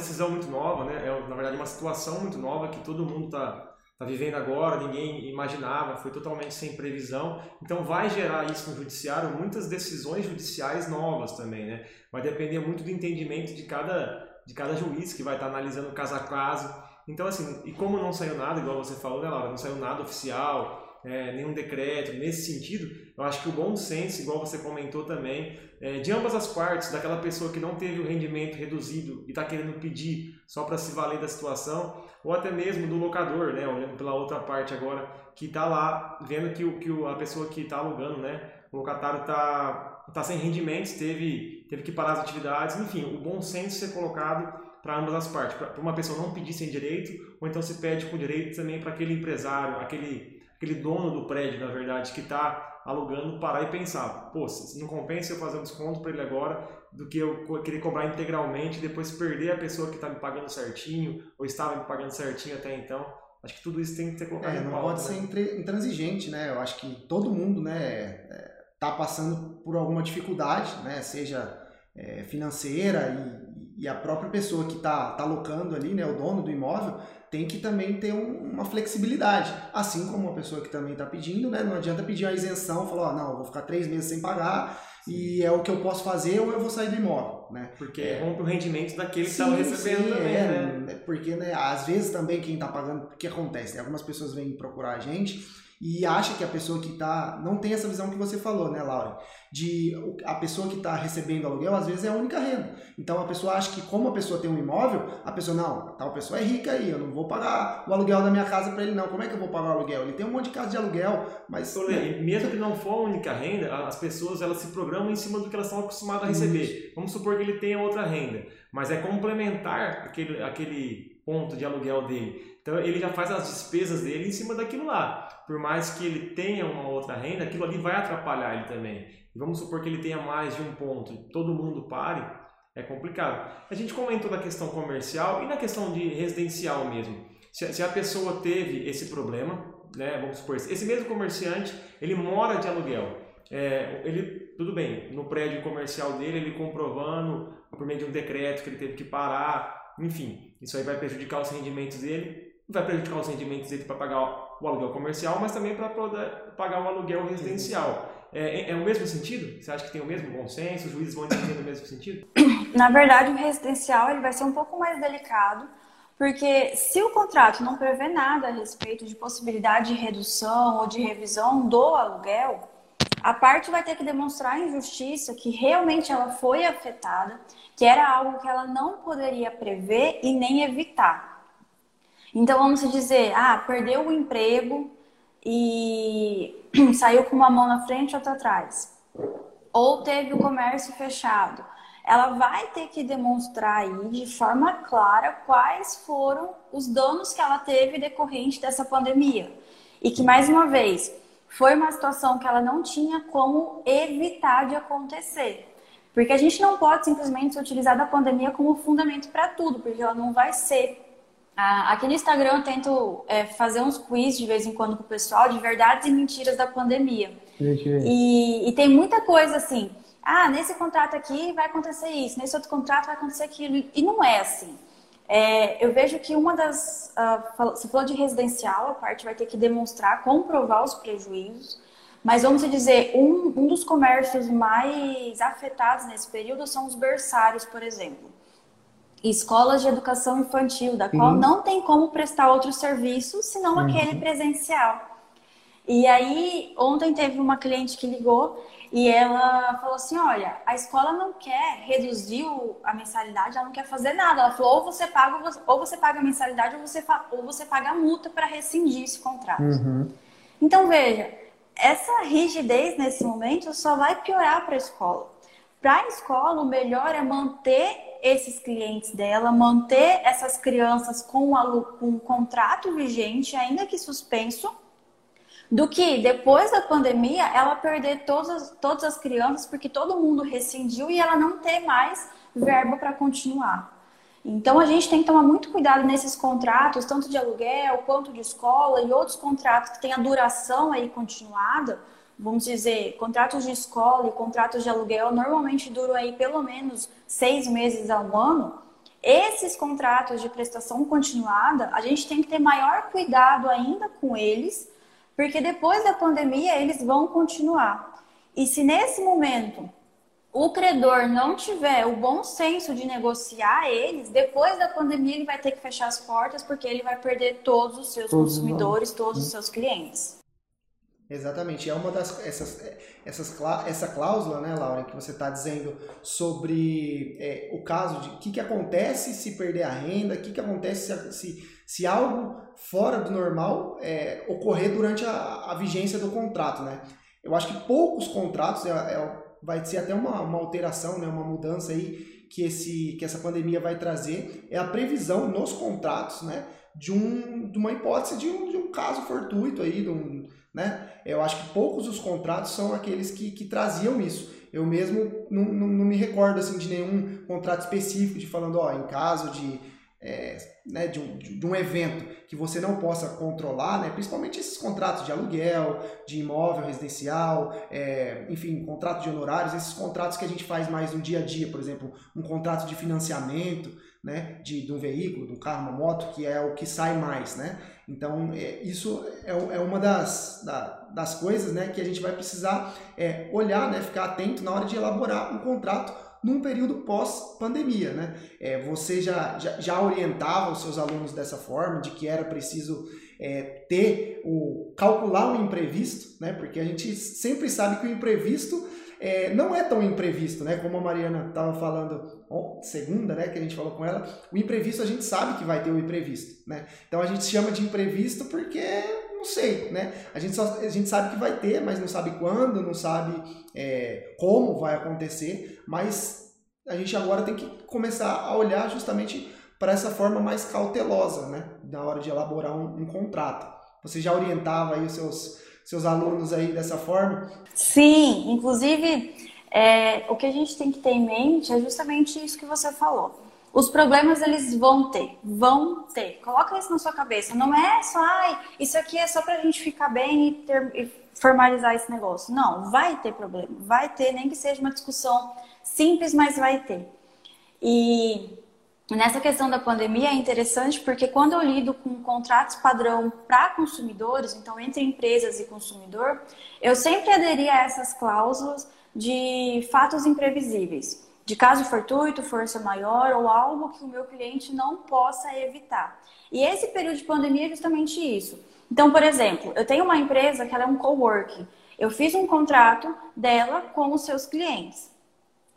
decisão muito nova, né? É, na verdade, uma situação muito nova que todo mundo está tá vivendo agora, ninguém imaginava, foi totalmente sem previsão. Então, vai gerar isso no judiciário muitas decisões judiciais novas também, né? Vai depender muito do entendimento de cada, de cada juiz que vai estar tá analisando caso a caso. Então, assim, e como não saiu nada, igual você falou, né, Laura? Não saiu nada oficial, é, nenhum decreto nesse sentido, eu acho que o bom senso, igual você comentou também, é, de ambas as partes, daquela pessoa que não teve o rendimento reduzido e está querendo pedir só para se valer da situação, ou até mesmo do locador, né, olhando pela outra parte agora, que está lá vendo que, o, que a pessoa que está alugando, né, o locatário está tá sem rendimentos, teve, teve que parar as atividades, enfim, o bom senso ser colocado para ambas as partes, para uma pessoa não pedir sem direito, ou então se pede com direito também para aquele empresário, aquele aquele dono do prédio, na verdade, que está alugando, parar e pensar, pô, não compensa eu fazer um desconto para ele agora do que eu querer cobrar integralmente e depois perder a pessoa que está me pagando certinho ou estava me pagando certinho até então. Acho que tudo isso tem que ser colocado é, não pauta, pode né? ser intransigente, né? Eu acho que todo mundo, né, está é, passando por alguma dificuldade, né? Seja é, financeira e, e, a própria pessoa que está tá alocando ali, né, o dono do imóvel, tem que também ter um, uma flexibilidade. Assim como a pessoa que também está pedindo, né? Não adianta pedir a isenção, falar, oh, não, eu vou ficar três meses sem pagar e é o que eu posso fazer ou eu vou sair do imóvel, né? Porque é, rompe o rendimento daquele que estava recebendo sim, também, é, né? Porque, né, às vezes também quem está pagando, o que acontece? Né? Algumas pessoas vêm procurar a gente e acha que a pessoa que está não tem essa visão que você falou, né, Laura? De a pessoa que está recebendo aluguel às vezes é a única renda. Então a pessoa acha que como a pessoa tem um imóvel, a pessoa não, tal pessoa é rica aí, eu não vou pagar o aluguel da minha casa para ele não. Como é que eu vou pagar o aluguel? Ele tem um monte de casa de aluguel, mas né? mesmo que não for a única renda, as pessoas elas se programam em cima do que elas estão acostumadas a receber. Isso. Vamos supor que ele tenha outra renda, mas é complementar aquele aquele ponto de aluguel dele. Então ele já faz as despesas dele em cima daquilo lá. Por mais que ele tenha uma outra renda, aquilo ali vai atrapalhar ele também. Vamos supor que ele tenha mais de um ponto, todo mundo pare, é complicado. A gente comentou da questão comercial e na questão de residencial mesmo. Se, se a pessoa teve esse problema, né, vamos supor, esse mesmo comerciante, ele mora de aluguel. É, ele, tudo bem, no prédio comercial dele, ele comprovando por meio de um decreto que ele teve que parar, enfim, isso aí vai prejudicar os rendimentos dele vai prejudicar os rendimentos dele para pagar o aluguel comercial, mas também para pagar o aluguel residencial. É, é, é, o mesmo sentido? Você acha que tem o mesmo consenso? Os juízes vão entender no mesmo sentido? Na verdade, o residencial ele vai ser um pouco mais delicado, porque se o contrato não prevê nada a respeito de possibilidade de redução ou de revisão do aluguel, a parte vai ter que demonstrar em justiça que realmente ela foi afetada, que era algo que ela não poderia prever e nem evitar. Então vamos dizer, ah, perdeu o emprego e saiu com uma mão na frente e outra atrás. Ou teve o comércio fechado. Ela vai ter que demonstrar aí de forma clara quais foram os danos que ela teve decorrente dessa pandemia. E que, mais uma vez, foi uma situação que ela não tinha como evitar de acontecer. Porque a gente não pode simplesmente utilizar da pandemia como fundamento para tudo, porque ela não vai ser aqui no Instagram eu tento é, fazer uns quiz de vez em quando com o pessoal de verdades e mentiras da pandemia. E, e, tem muita coisa assim. Ah, nesse contrato aqui vai acontecer isso, nesse outro contrato vai acontecer aquilo. E não é assim. É, eu vejo que uma das. Uh, você falou de residencial, a parte vai ter que demonstrar, comprovar os prejuízos. Mas vamos dizer, um, um dos comércios mais afetados nesse período são os berçários, por exemplo escolas de educação infantil, da qual uhum. não tem como prestar outro serviço senão uhum. aquele presencial. E aí, ontem teve uma cliente que ligou e ela falou assim: Olha, a escola não quer reduzir a mensalidade, ela não quer fazer nada. Ela falou: ou você paga, ou você paga a mensalidade, ou você, ou você paga a multa para rescindir esse contrato. Uhum. Então, veja, essa rigidez nesse momento só vai piorar para a escola. Para a escola, o melhor é manter esses clientes dela, manter essas crianças com, com um contrato vigente, ainda que suspenso, do que depois da pandemia ela perder todas, todas as crianças, porque todo mundo rescindiu e ela não ter mais verba para continuar. Então a gente tem que tomar muito cuidado nesses contratos, tanto de aluguel quanto de escola e outros contratos que têm a duração aí continuada, vamos dizer, contratos de escola e contratos de aluguel normalmente duram aí pelo menos seis meses a um ano. Esses contratos de prestação continuada, a gente tem que ter maior cuidado ainda com eles, porque depois da pandemia eles vão continuar. E se nesse momento o credor não tiver o bom senso de negociar eles, depois da pandemia ele vai ter que fechar as portas porque ele vai perder todos os seus todos consumidores, todos os seus clientes. Exatamente. É uma das essas, essas essa cláusula, né, Laura, que você está dizendo sobre é, o caso de o que, que acontece se perder a renda, o que, que acontece se, se, se algo fora do normal é, ocorrer durante a, a, vigência do contrato, né? Eu acho que poucos contratos é, é, vai ser até uma, uma alteração, né, uma mudança aí que esse que essa pandemia vai trazer é a previsão nos contratos, né, de um de uma hipótese de um, de um caso fortuito aí, de um né? Eu acho que poucos os contratos são aqueles que, que traziam isso. Eu mesmo não, não, não me recordo assim de nenhum contrato específico de falando, ó, em caso de é, né, de, um, de um evento que você não possa controlar, né, principalmente esses contratos de aluguel, de imóvel residencial, é, enfim, contrato de honorários, esses contratos que a gente faz mais no dia a dia, por exemplo, um contrato de financiamento né, de, de um veículo, de um carro, uma moto, que é o que sai mais. Né? Então, é, isso é, é uma das, da, das coisas né, que a gente vai precisar é, olhar, né, ficar atento na hora de elaborar um contrato num período pós-pandemia. Né? É, você já, já, já, orientava os seus alunos dessa forma, de que era preciso é, ter o calcular o imprevisto, né? porque a gente sempre sabe que o imprevisto é, não é tão imprevisto, né? Como a Mariana estava falando segunda, né? Que a gente falou com ela, o imprevisto a gente sabe que vai ter o imprevisto, né? Então a gente chama de imprevisto porque não sei, né? A gente, só, a gente sabe que vai ter, mas não sabe quando, não sabe é, como vai acontecer, mas a gente agora tem que começar a olhar justamente para essa forma mais cautelosa, né? Na hora de elaborar um, um contrato. Você já orientava aí os seus, seus alunos aí dessa forma? Sim, inclusive é, o que a gente tem que ter em mente é justamente isso que você falou. Os problemas eles vão ter, vão ter. Coloca isso na sua cabeça. Não é só, ai, isso aqui é só pra gente ficar bem e, ter, e formalizar esse negócio. Não, vai ter problema. Vai ter, nem que seja uma discussão simples, mas vai ter. E nessa questão da pandemia é interessante porque quando eu lido com contratos padrão para consumidores, então entre empresas e consumidor, eu sempre aderi a essas cláusulas de fatos imprevisíveis de caso fortuito, força maior ou algo que o meu cliente não possa evitar. E esse período de pandemia é justamente isso. Então, por exemplo, eu tenho uma empresa que ela é um coworking. Eu fiz um contrato dela com os seus clientes.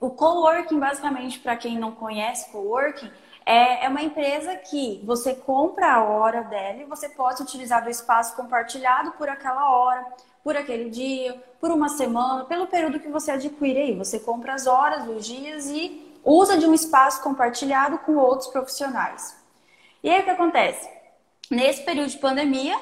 O coworking, basicamente, para quem não conhece coworking, é, é uma empresa que você compra a hora dela e você pode utilizar do espaço compartilhado por aquela hora por aquele dia, por uma semana, pelo período que você adquire aí. Você compra as horas, os dias e usa de um espaço compartilhado com outros profissionais. E aí o que acontece? Nesse período de pandemia,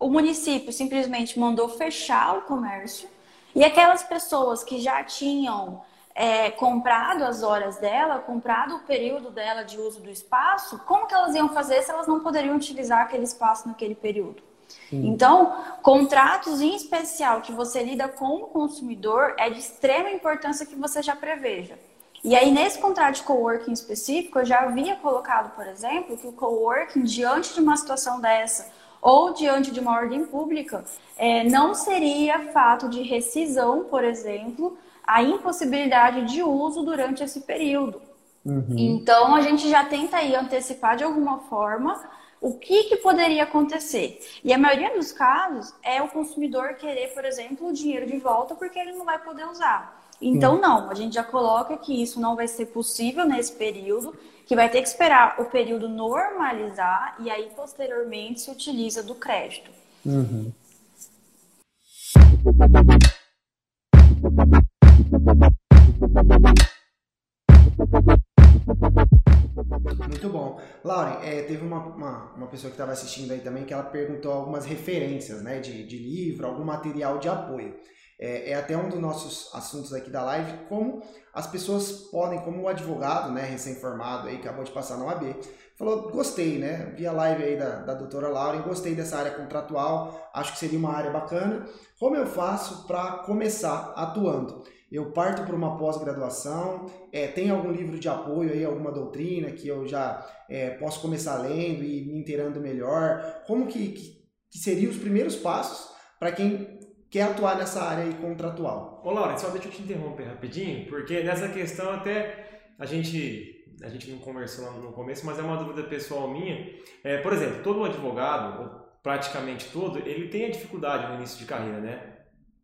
o município simplesmente mandou fechar o comércio e aquelas pessoas que já tinham é, comprado as horas dela, comprado o período dela de uso do espaço, como que elas iam fazer se elas não poderiam utilizar aquele espaço naquele período? Então, contratos em especial que você lida com o consumidor é de extrema importância que você já preveja. E aí, nesse contrato de coworking específico, eu já havia colocado, por exemplo, que o coworking, diante de uma situação dessa, ou diante de uma ordem pública, é, não seria fato de rescisão, por exemplo, a impossibilidade de uso durante esse período. Uhum. Então, a gente já tenta aí antecipar de alguma forma o que, que poderia acontecer? E a maioria dos casos é o consumidor querer, por exemplo, o dinheiro de volta porque ele não vai poder usar. Então, não, a gente já coloca que isso não vai ser possível nesse período, que vai ter que esperar o período normalizar e aí, posteriormente, se utiliza do crédito. Uhum. Muito bom. Lauren, é, teve uma, uma, uma, pessoa que estava assistindo aí também que ela perguntou algumas referências né, de, de livro, algum material de apoio. É, é, até um dos nossos assuntos aqui da live, como as pessoas podem, como o advogado, né, recém-formado aí, acabou de passar na OAB, falou, gostei, né, vi a live aí da, da doutora Lauren, gostei dessa área contratual, acho que seria uma área bacana. Como eu faço para começar atuando? Eu parto para uma pós-graduação, é, tem algum livro de apoio aí, alguma doutrina que eu já é, posso começar lendo e me inteirando melhor? Como que, que, que seriam os primeiros passos para quem quer atuar nessa área aí contratual? Ô Laura, só deixa eu te interromper rapidinho, porque nessa questão até a gente a gente não conversou no começo, mas é uma dúvida pessoal minha. É, por exemplo, todo advogado, praticamente todo, ele tem a dificuldade no início de carreira, né?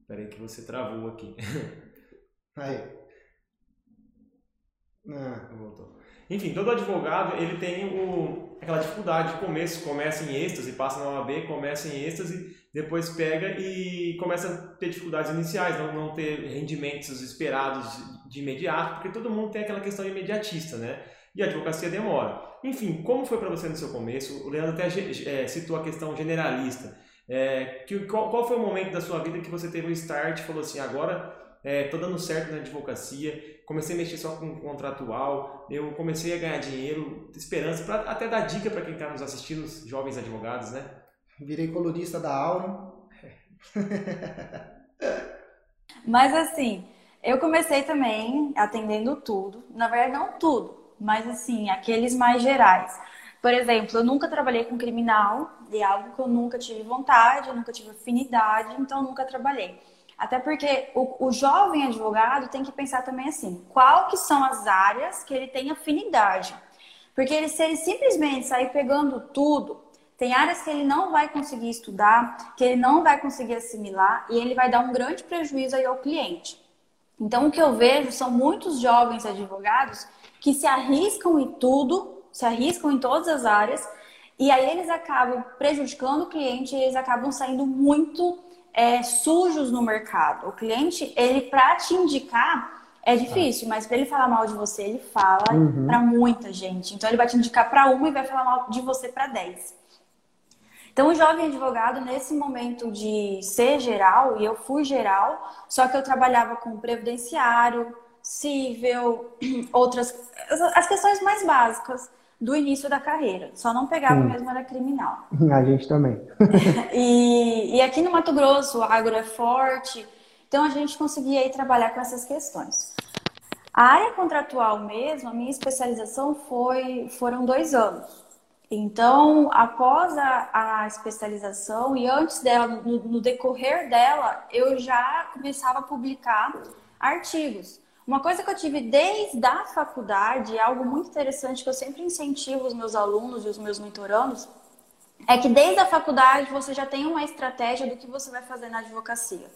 Peraí que você travou aqui. Aí. Ah, voltou. Enfim, todo advogado ele tem o, aquela dificuldade de começo, começa em êxtase, passa na OAB, começa em êxtase, depois pega e começa a ter dificuldades iniciais, não, não ter rendimentos esperados de imediato, porque todo mundo tem aquela questão imediatista, né? E a advocacia demora. Enfim, como foi para você no seu começo? O Leandro até é, citou a questão generalista. É, que, qual, qual foi o momento da sua vida que você teve um start e falou assim, agora é, tô dando certo na advocacia, comecei a mexer só com contratual, eu comecei a ganhar dinheiro, esperança, para até dar dica para quem está nos assistindo, os jovens advogados, né? Virei colorista da Aura. Mas assim, eu comecei também atendendo tudo, na verdade não tudo, mas assim, aqueles mais gerais. Por exemplo, eu nunca trabalhei com criminal, de algo que eu nunca tive vontade, eu nunca tive afinidade, então nunca trabalhei. Até porque o, o, jovem advogado tem que pensar também assim, qual que são as áreas que ele tem afinidade. Porque ele, se ele simplesmente sair pegando tudo, tem áreas que ele não vai conseguir estudar, que ele não vai conseguir assimilar e ele vai dar um grande prejuízo aí ao cliente. Então, o que eu vejo são muitos jovens advogados que se arriscam em tudo, se arriscam em todas as áreas, e aí eles acabam prejudicando o cliente e eles acabam saindo muito é, sujos no mercado. O cliente, ele para te indicar é difícil, mas para ele falar mal de você, ele fala uhum. para muita gente. Então ele vai te indicar para uma e vai falar mal de você para dez. Então, o jovem advogado, nesse momento de ser geral, e eu fui geral, só que eu trabalhava com previdenciário, cível, outras. as questões mais básicas do início da carreira. Só não pegava hum. mesmo era criminal. A gente também. e, e aqui no Mato Grosso, o agro é forte, então a gente conseguia aí trabalhar com essas questões. A área contratual mesmo, a minha especialização foi, foram dois anos. Então, após a, a especialização e antes dela, no, no decorrer dela, eu já começava a publicar artigos. Uma coisa que eu tive desde a faculdade, algo muito interessante que eu sempre incentivo os meus alunos e os meus mentorandos, é que desde a faculdade você já tem uma estratégia do que você vai fazer na advocacia.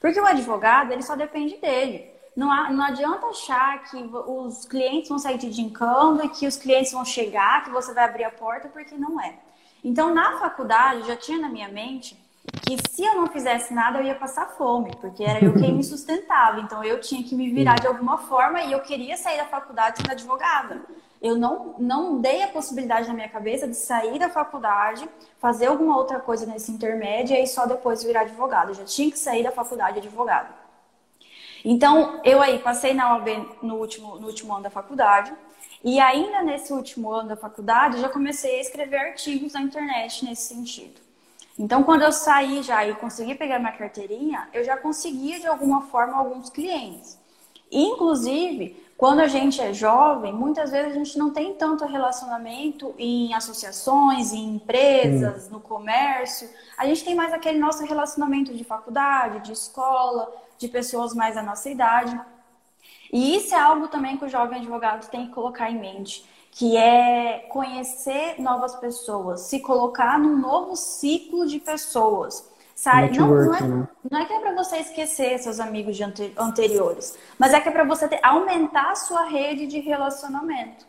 Porque o advogado, ele só depende dele. Não, há, não adianta achar que os clientes vão sair te indicando e que os clientes vão chegar, que você vai abrir a porta, porque não é. Então, na faculdade, já tinha na minha mente que se eu não fizesse nada, eu ia passar fome, porque era eu quem me sustentava. Então, eu tinha que me virar de alguma forma e eu queria sair da faculdade sendo advogada. Eu não, não dei a possibilidade na minha cabeça de sair da faculdade, fazer alguma outra coisa nesse intermédio e aí só depois virar advogada. Eu já tinha que sair da faculdade advogada. Então, eu aí passei na OAB no último, no último ano da faculdade. E ainda nesse último ano da faculdade, já comecei a escrever artigos na internet nesse sentido. Então, quando eu saí já e consegui pegar minha carteirinha, eu já conseguia de alguma forma alguns clientes. Inclusive, quando a gente é jovem, muitas vezes a gente não tem tanto relacionamento em associações, em empresas, hum. no comércio. A gente tem mais aquele nosso relacionamento de faculdade, de escola, de pessoas mais da nossa idade. E isso é algo também que o jovem advogado tem que colocar em mente, que é conhecer novas pessoas, se colocar num novo ciclo de pessoas. Sabe? Não, não, é, né? não é que é para você esquecer seus amigos de ante, anteriores, mas é que é para você ter, aumentar a sua rede de relacionamento.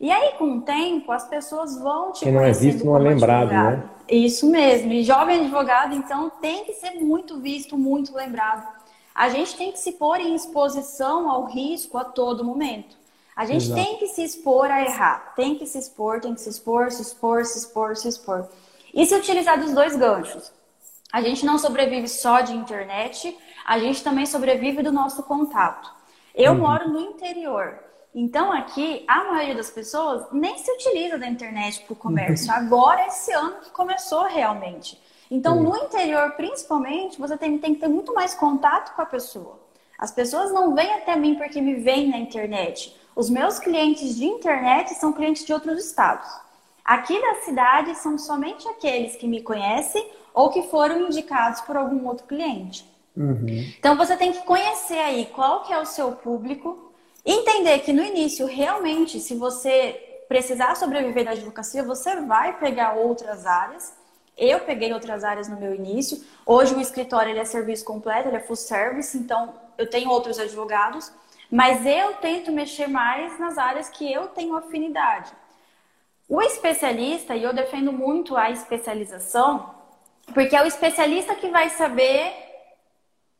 E aí, com o tempo, as pessoas vão te Quem não é visto não é lembrado, advogado. né? Isso mesmo. E jovem advogado, então, tem que ser muito visto, muito lembrado a gente tem que se pôr em exposição ao risco a todo momento. A gente Exato. tem que se expor a errar, tem que se expor, tem que se expor, se expor, se expor, se expor. E se utilizar dos dois ganchos? A gente não sobrevive só de internet, a gente também sobrevive do nosso contato. Eu uhum. moro no interior, então aqui a maioria das pessoas nem se utiliza da internet para o comércio. Uhum. Agora, esse ano que começou realmente. Então, no interior, principalmente, você tem, tem que ter muito mais contato com a pessoa. As pessoas não vêm até mim porque me veem na internet. Os meus clientes de internet são clientes de outros estados. Aqui da cidade são somente aqueles que me conhecem ou que foram indicados por algum outro cliente. Uhum. Então você tem que conhecer aí qual que é o seu público, entender que no início realmente, se você precisar sobreviver da advocacia, você vai pegar outras áreas eu peguei outras áreas no meu início. Hoje o escritório ele é serviço completo, ele é full service, então eu tenho outros advogados, mas eu tento mexer mais nas áreas que eu tenho afinidade. O especialista, e eu defendo muito a especialização, porque é o especialista que vai saber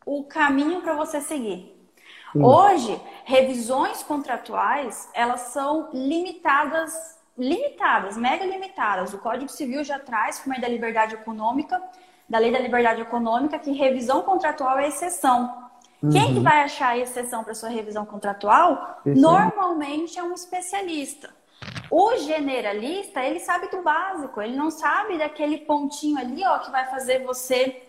o caminho para você seguir. Hum. Hoje, revisões contratuais, elas são limitadas limitadas, mega limitadas. O Código Civil já traz, por meio da liberdade econômica, da Lei da Liberdade Econômica, que revisão contratual é exceção. Uhum. Quem que uhum. vai achar a exceção para sua revisão contratual? Normalmente é um especialista. O generalista, ele sabe do básico, ele não sabe daquele pontinho ali, ó, que vai fazer você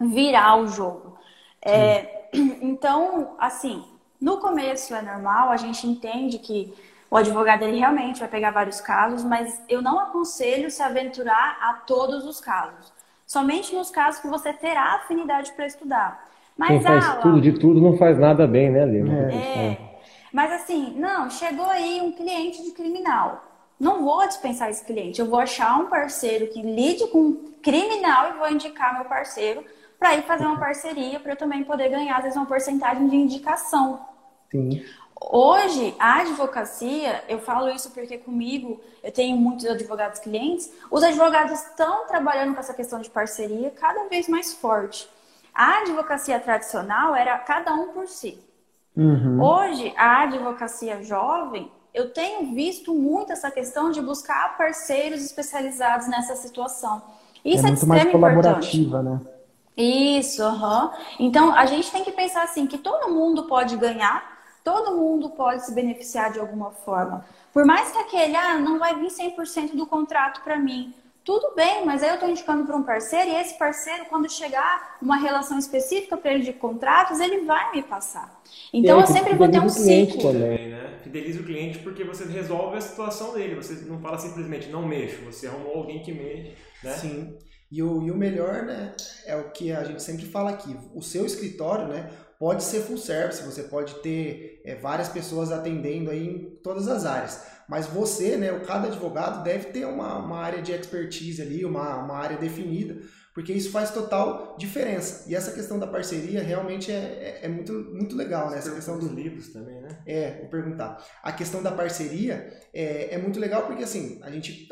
virar o jogo. É, então, assim, no começo é normal, a gente entende que o advogado ele realmente vai pegar vários casos, mas eu não aconselho se aventurar a todos os casos. Somente nos casos que você terá afinidade para estudar. Mas, Quem faz tudo de tudo não faz nada bem, né, Lima? É. é. Mas assim, não, chegou aí um cliente de criminal. Não vou dispensar esse cliente. Eu vou achar um parceiro que lide com criminal e vou indicar meu parceiro para ir fazer uma parceria para eu também poder ganhar, às vezes, uma porcentagem de indicação. Sim. Hoje, a advocacia, eu falo isso porque comigo eu tenho muitos advogados clientes, os advogados estão trabalhando com essa questão de parceria cada vez mais forte. A advocacia tradicional era cada um por si. Uhum. Hoje, a advocacia jovem, eu tenho visto muito essa questão de buscar parceiros especializados nessa situação. Isso é, é muito mais colaborativa, importante. né? Isso, uhum. então a gente tem que pensar assim que todo mundo pode ganhar, todo mundo pode se beneficiar de alguma forma. Por mais que aquele, ah, não vai vir 100% do contrato para mim. Tudo bem, mas aí eu estou indicando para um parceiro e esse parceiro, quando chegar uma relação específica para ele de contratos, ele vai me passar. Então eu sempre vou ter um ciclo. Também, né? Fideliza o cliente porque você resolve a situação dele. Você não fala simplesmente não mexo, você arrumou alguém que mexe. Né? Sim. E o, e o melhor, né, é o que a gente sempre fala aqui. O seu escritório, né, pode ser full service, você pode ter é, várias pessoas atendendo aí em todas as áreas. Mas você, né, cada advogado deve ter uma, uma área de expertise ali, uma, uma área definida, porque isso faz total diferença. E essa questão da parceria realmente é, é, é muito, muito legal, né? Essa questão dos livros também, né? É, vou perguntar. A questão da parceria é, é muito legal porque, assim, a gente,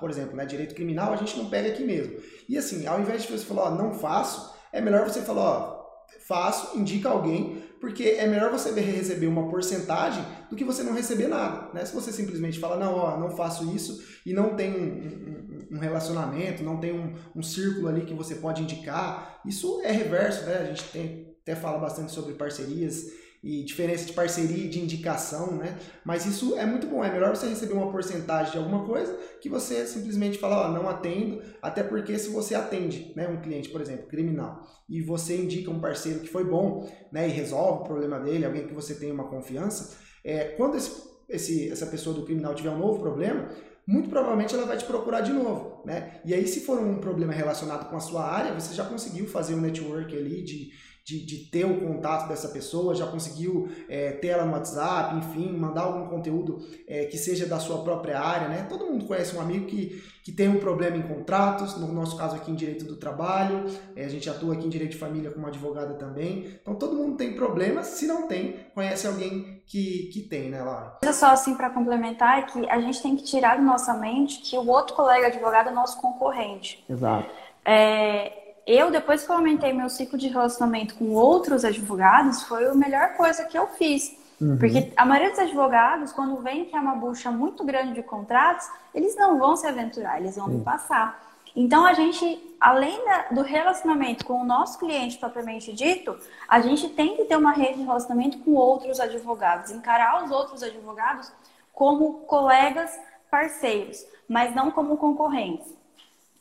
por exemplo, né, direito criminal, a gente não pega aqui mesmo. E, assim, ao invés de você falar, ó, não faço, é melhor você falar, ó, faço, indica alguém, porque é melhor você receber uma porcentagem do que você não receber nada. Né? Se você simplesmente fala, não, ó, não faço isso e não tem um, um, um relacionamento, não tem um, um, círculo ali que você pode indicar, isso é reverso, né? A gente tem, até fala bastante sobre parcerias e diferença de parceria e de indicação, né? Mas isso é muito bom, é melhor você receber uma porcentagem de alguma coisa que você simplesmente falar, ó, não atendo, até porque se você atende, né, um cliente, por exemplo, criminal, e você indica um parceiro que foi bom, né, e resolve o problema dele, alguém que você tem uma confiança, é, quando esse, esse, essa pessoa do criminal tiver um novo problema, muito provavelmente ela vai te procurar de novo, né? E aí se for um problema relacionado com a sua área, você já conseguiu fazer um network ali de de, de ter o contato dessa pessoa, já conseguiu é, ter ela no WhatsApp, enfim, mandar algum conteúdo é, que seja da sua própria área, né? Todo mundo conhece um amigo que, que tem um problema em contratos, no nosso caso aqui em direito do trabalho, é, a gente atua aqui em direito de família como advogada também. Então todo mundo tem problemas, se não tem, conhece alguém que, que tem, né, Laura? Só assim para complementar é que a gente tem que tirar da nossa mente que o outro colega advogado é nosso concorrente. Exato. É, eu, depois que eu aumentei meu ciclo de relacionamento com outros advogados, foi a melhor coisa que eu fiz. Uhum. Porque a maioria dos advogados, quando vem que é uma bucha muito grande de contratos, eles não vão se aventurar, eles vão uhum. me passar. Então, a gente, além da, do relacionamento com o nosso cliente propriamente dito, a gente tem que ter uma rede de relacionamento com outros advogados, encarar os outros advogados como colegas parceiros, mas não como concorrentes.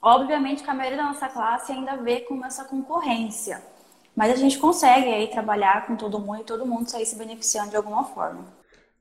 Obviamente que a maioria da nossa classe ainda vê como essa concorrência, mas a gente consegue aí trabalhar com todo mundo e todo mundo sair se beneficiando de alguma forma.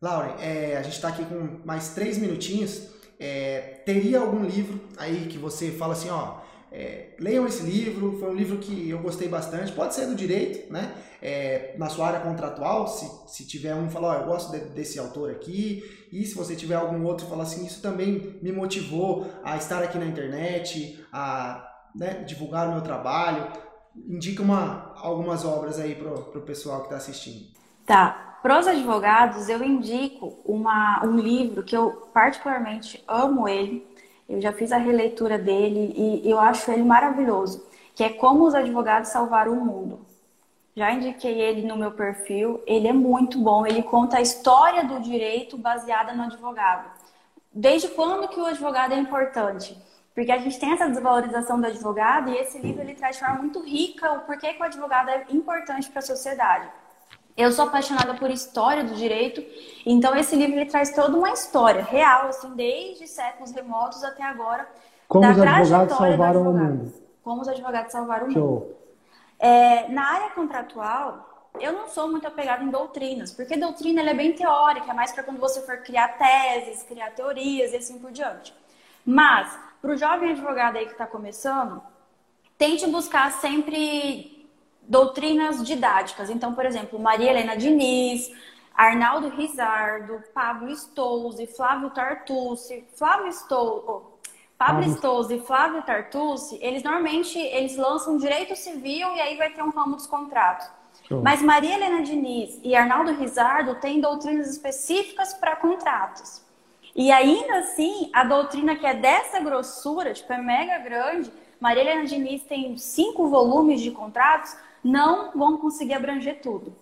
Laura, é, a gente está aqui com mais três minutinhos. É, teria algum livro aí que você fala assim, ó, é, leiam esse livro, foi um livro que eu gostei bastante, pode ser do direito, né? É, na sua área contratual, se, se tiver um, falar, ó, eu gosto de, desse autor aqui, e se você tiver algum outro, fala assim, isso também me motivou a estar aqui na internet, a né, divulgar o meu trabalho, indica uma, algumas obras aí pro, pro pessoal que está assistindo. Tá, para os advogados, eu indico uma, um livro que eu particularmente amo ele, eu já fiz a releitura dele e eu acho ele maravilhoso, que é Como os Advogados Salvaram o Mundo. Já indiquei ele no meu perfil, ele é muito bom, ele conta a história do direito baseada no advogado. Desde quando que o advogado é importante? Porque a gente tem essa desvalorização do advogado e esse livro ele traz de forma muito rica o porquê que o advogado é importante para a sociedade. Eu sou apaixonada por história do direito, então esse livro traz toda uma história real, assim, desde séculos remotos até agora. Como os advogados salvaram o mundo. Como os advogados salvaram o mundo. É, na área contratual, eu não sou muito apegada em doutrinas, porque doutrina é bem teórica, é mais para quando você for criar teses, criar teorias e assim por diante. Mas, para o jovem advogado aí que está começando, tente buscar sempre doutrinas didáticas. Então, por exemplo, Maria Helena Diniz, Arnaldo Rizardo, Pablo Stolze, Flávio Tartucci, Flávio oh, Pablo ah, Stolze e Flávio Tartucci, eles normalmente eles lançam direito civil e aí vai ter um ramo dos contratos. Show. Mas Maria Helena Diniz e Arnaldo Rizardo têm doutrinas específicas para contratos. E ainda assim, a doutrina que é dessa grossura, tipo, é mega grande, Maria Helena Diniz tem cinco volumes de contratos, não vão conseguir abranger tudo.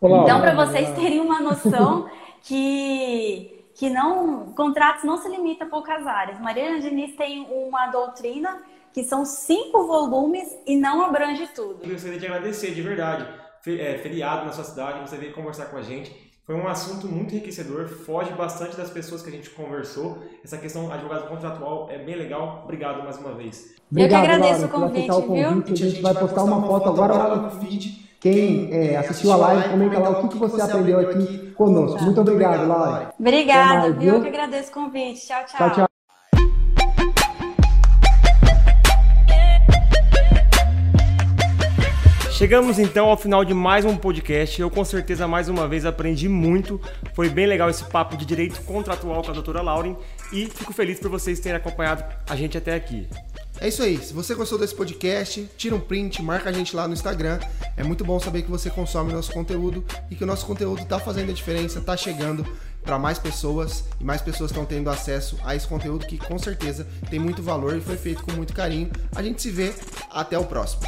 Olá, então, para vocês terem uma noção que, que não contratos não se limita a poucas áreas. Mariana Diniz tem uma doutrina que são cinco volumes e não abrange tudo. Eu gostaria de agradecer, de verdade. É, feriado na sua cidade, você veio conversar com a gente. Foi um assunto muito enriquecedor, foge bastante das pessoas que a gente conversou. Essa questão advogado contratual é bem legal. Obrigado mais uma vez. Obrigado, Eu que agradeço Laura, o convite, o convite, viu? A gente vai postar uma foto agora lá no feed. Quem é, assistiu a live, comenta lá o que, que você aprendeu aqui conosco. Muito obrigado, Laura. Obrigada, viu? Eu que agradeço o convite. Tchau, tchau. tchau, tchau. Chegamos então ao final de mais um podcast. Eu com certeza mais uma vez aprendi muito. Foi bem legal esse papo de direito contratual com a doutora Lauren e fico feliz por vocês terem acompanhado a gente até aqui. É isso aí. Se você gostou desse podcast, tira um print, marca a gente lá no Instagram. É muito bom saber que você consome nosso conteúdo e que o nosso conteúdo está fazendo a diferença, está chegando para mais pessoas e mais pessoas estão tendo acesso a esse conteúdo que com certeza tem muito valor e foi feito com muito carinho. A gente se vê até o próximo.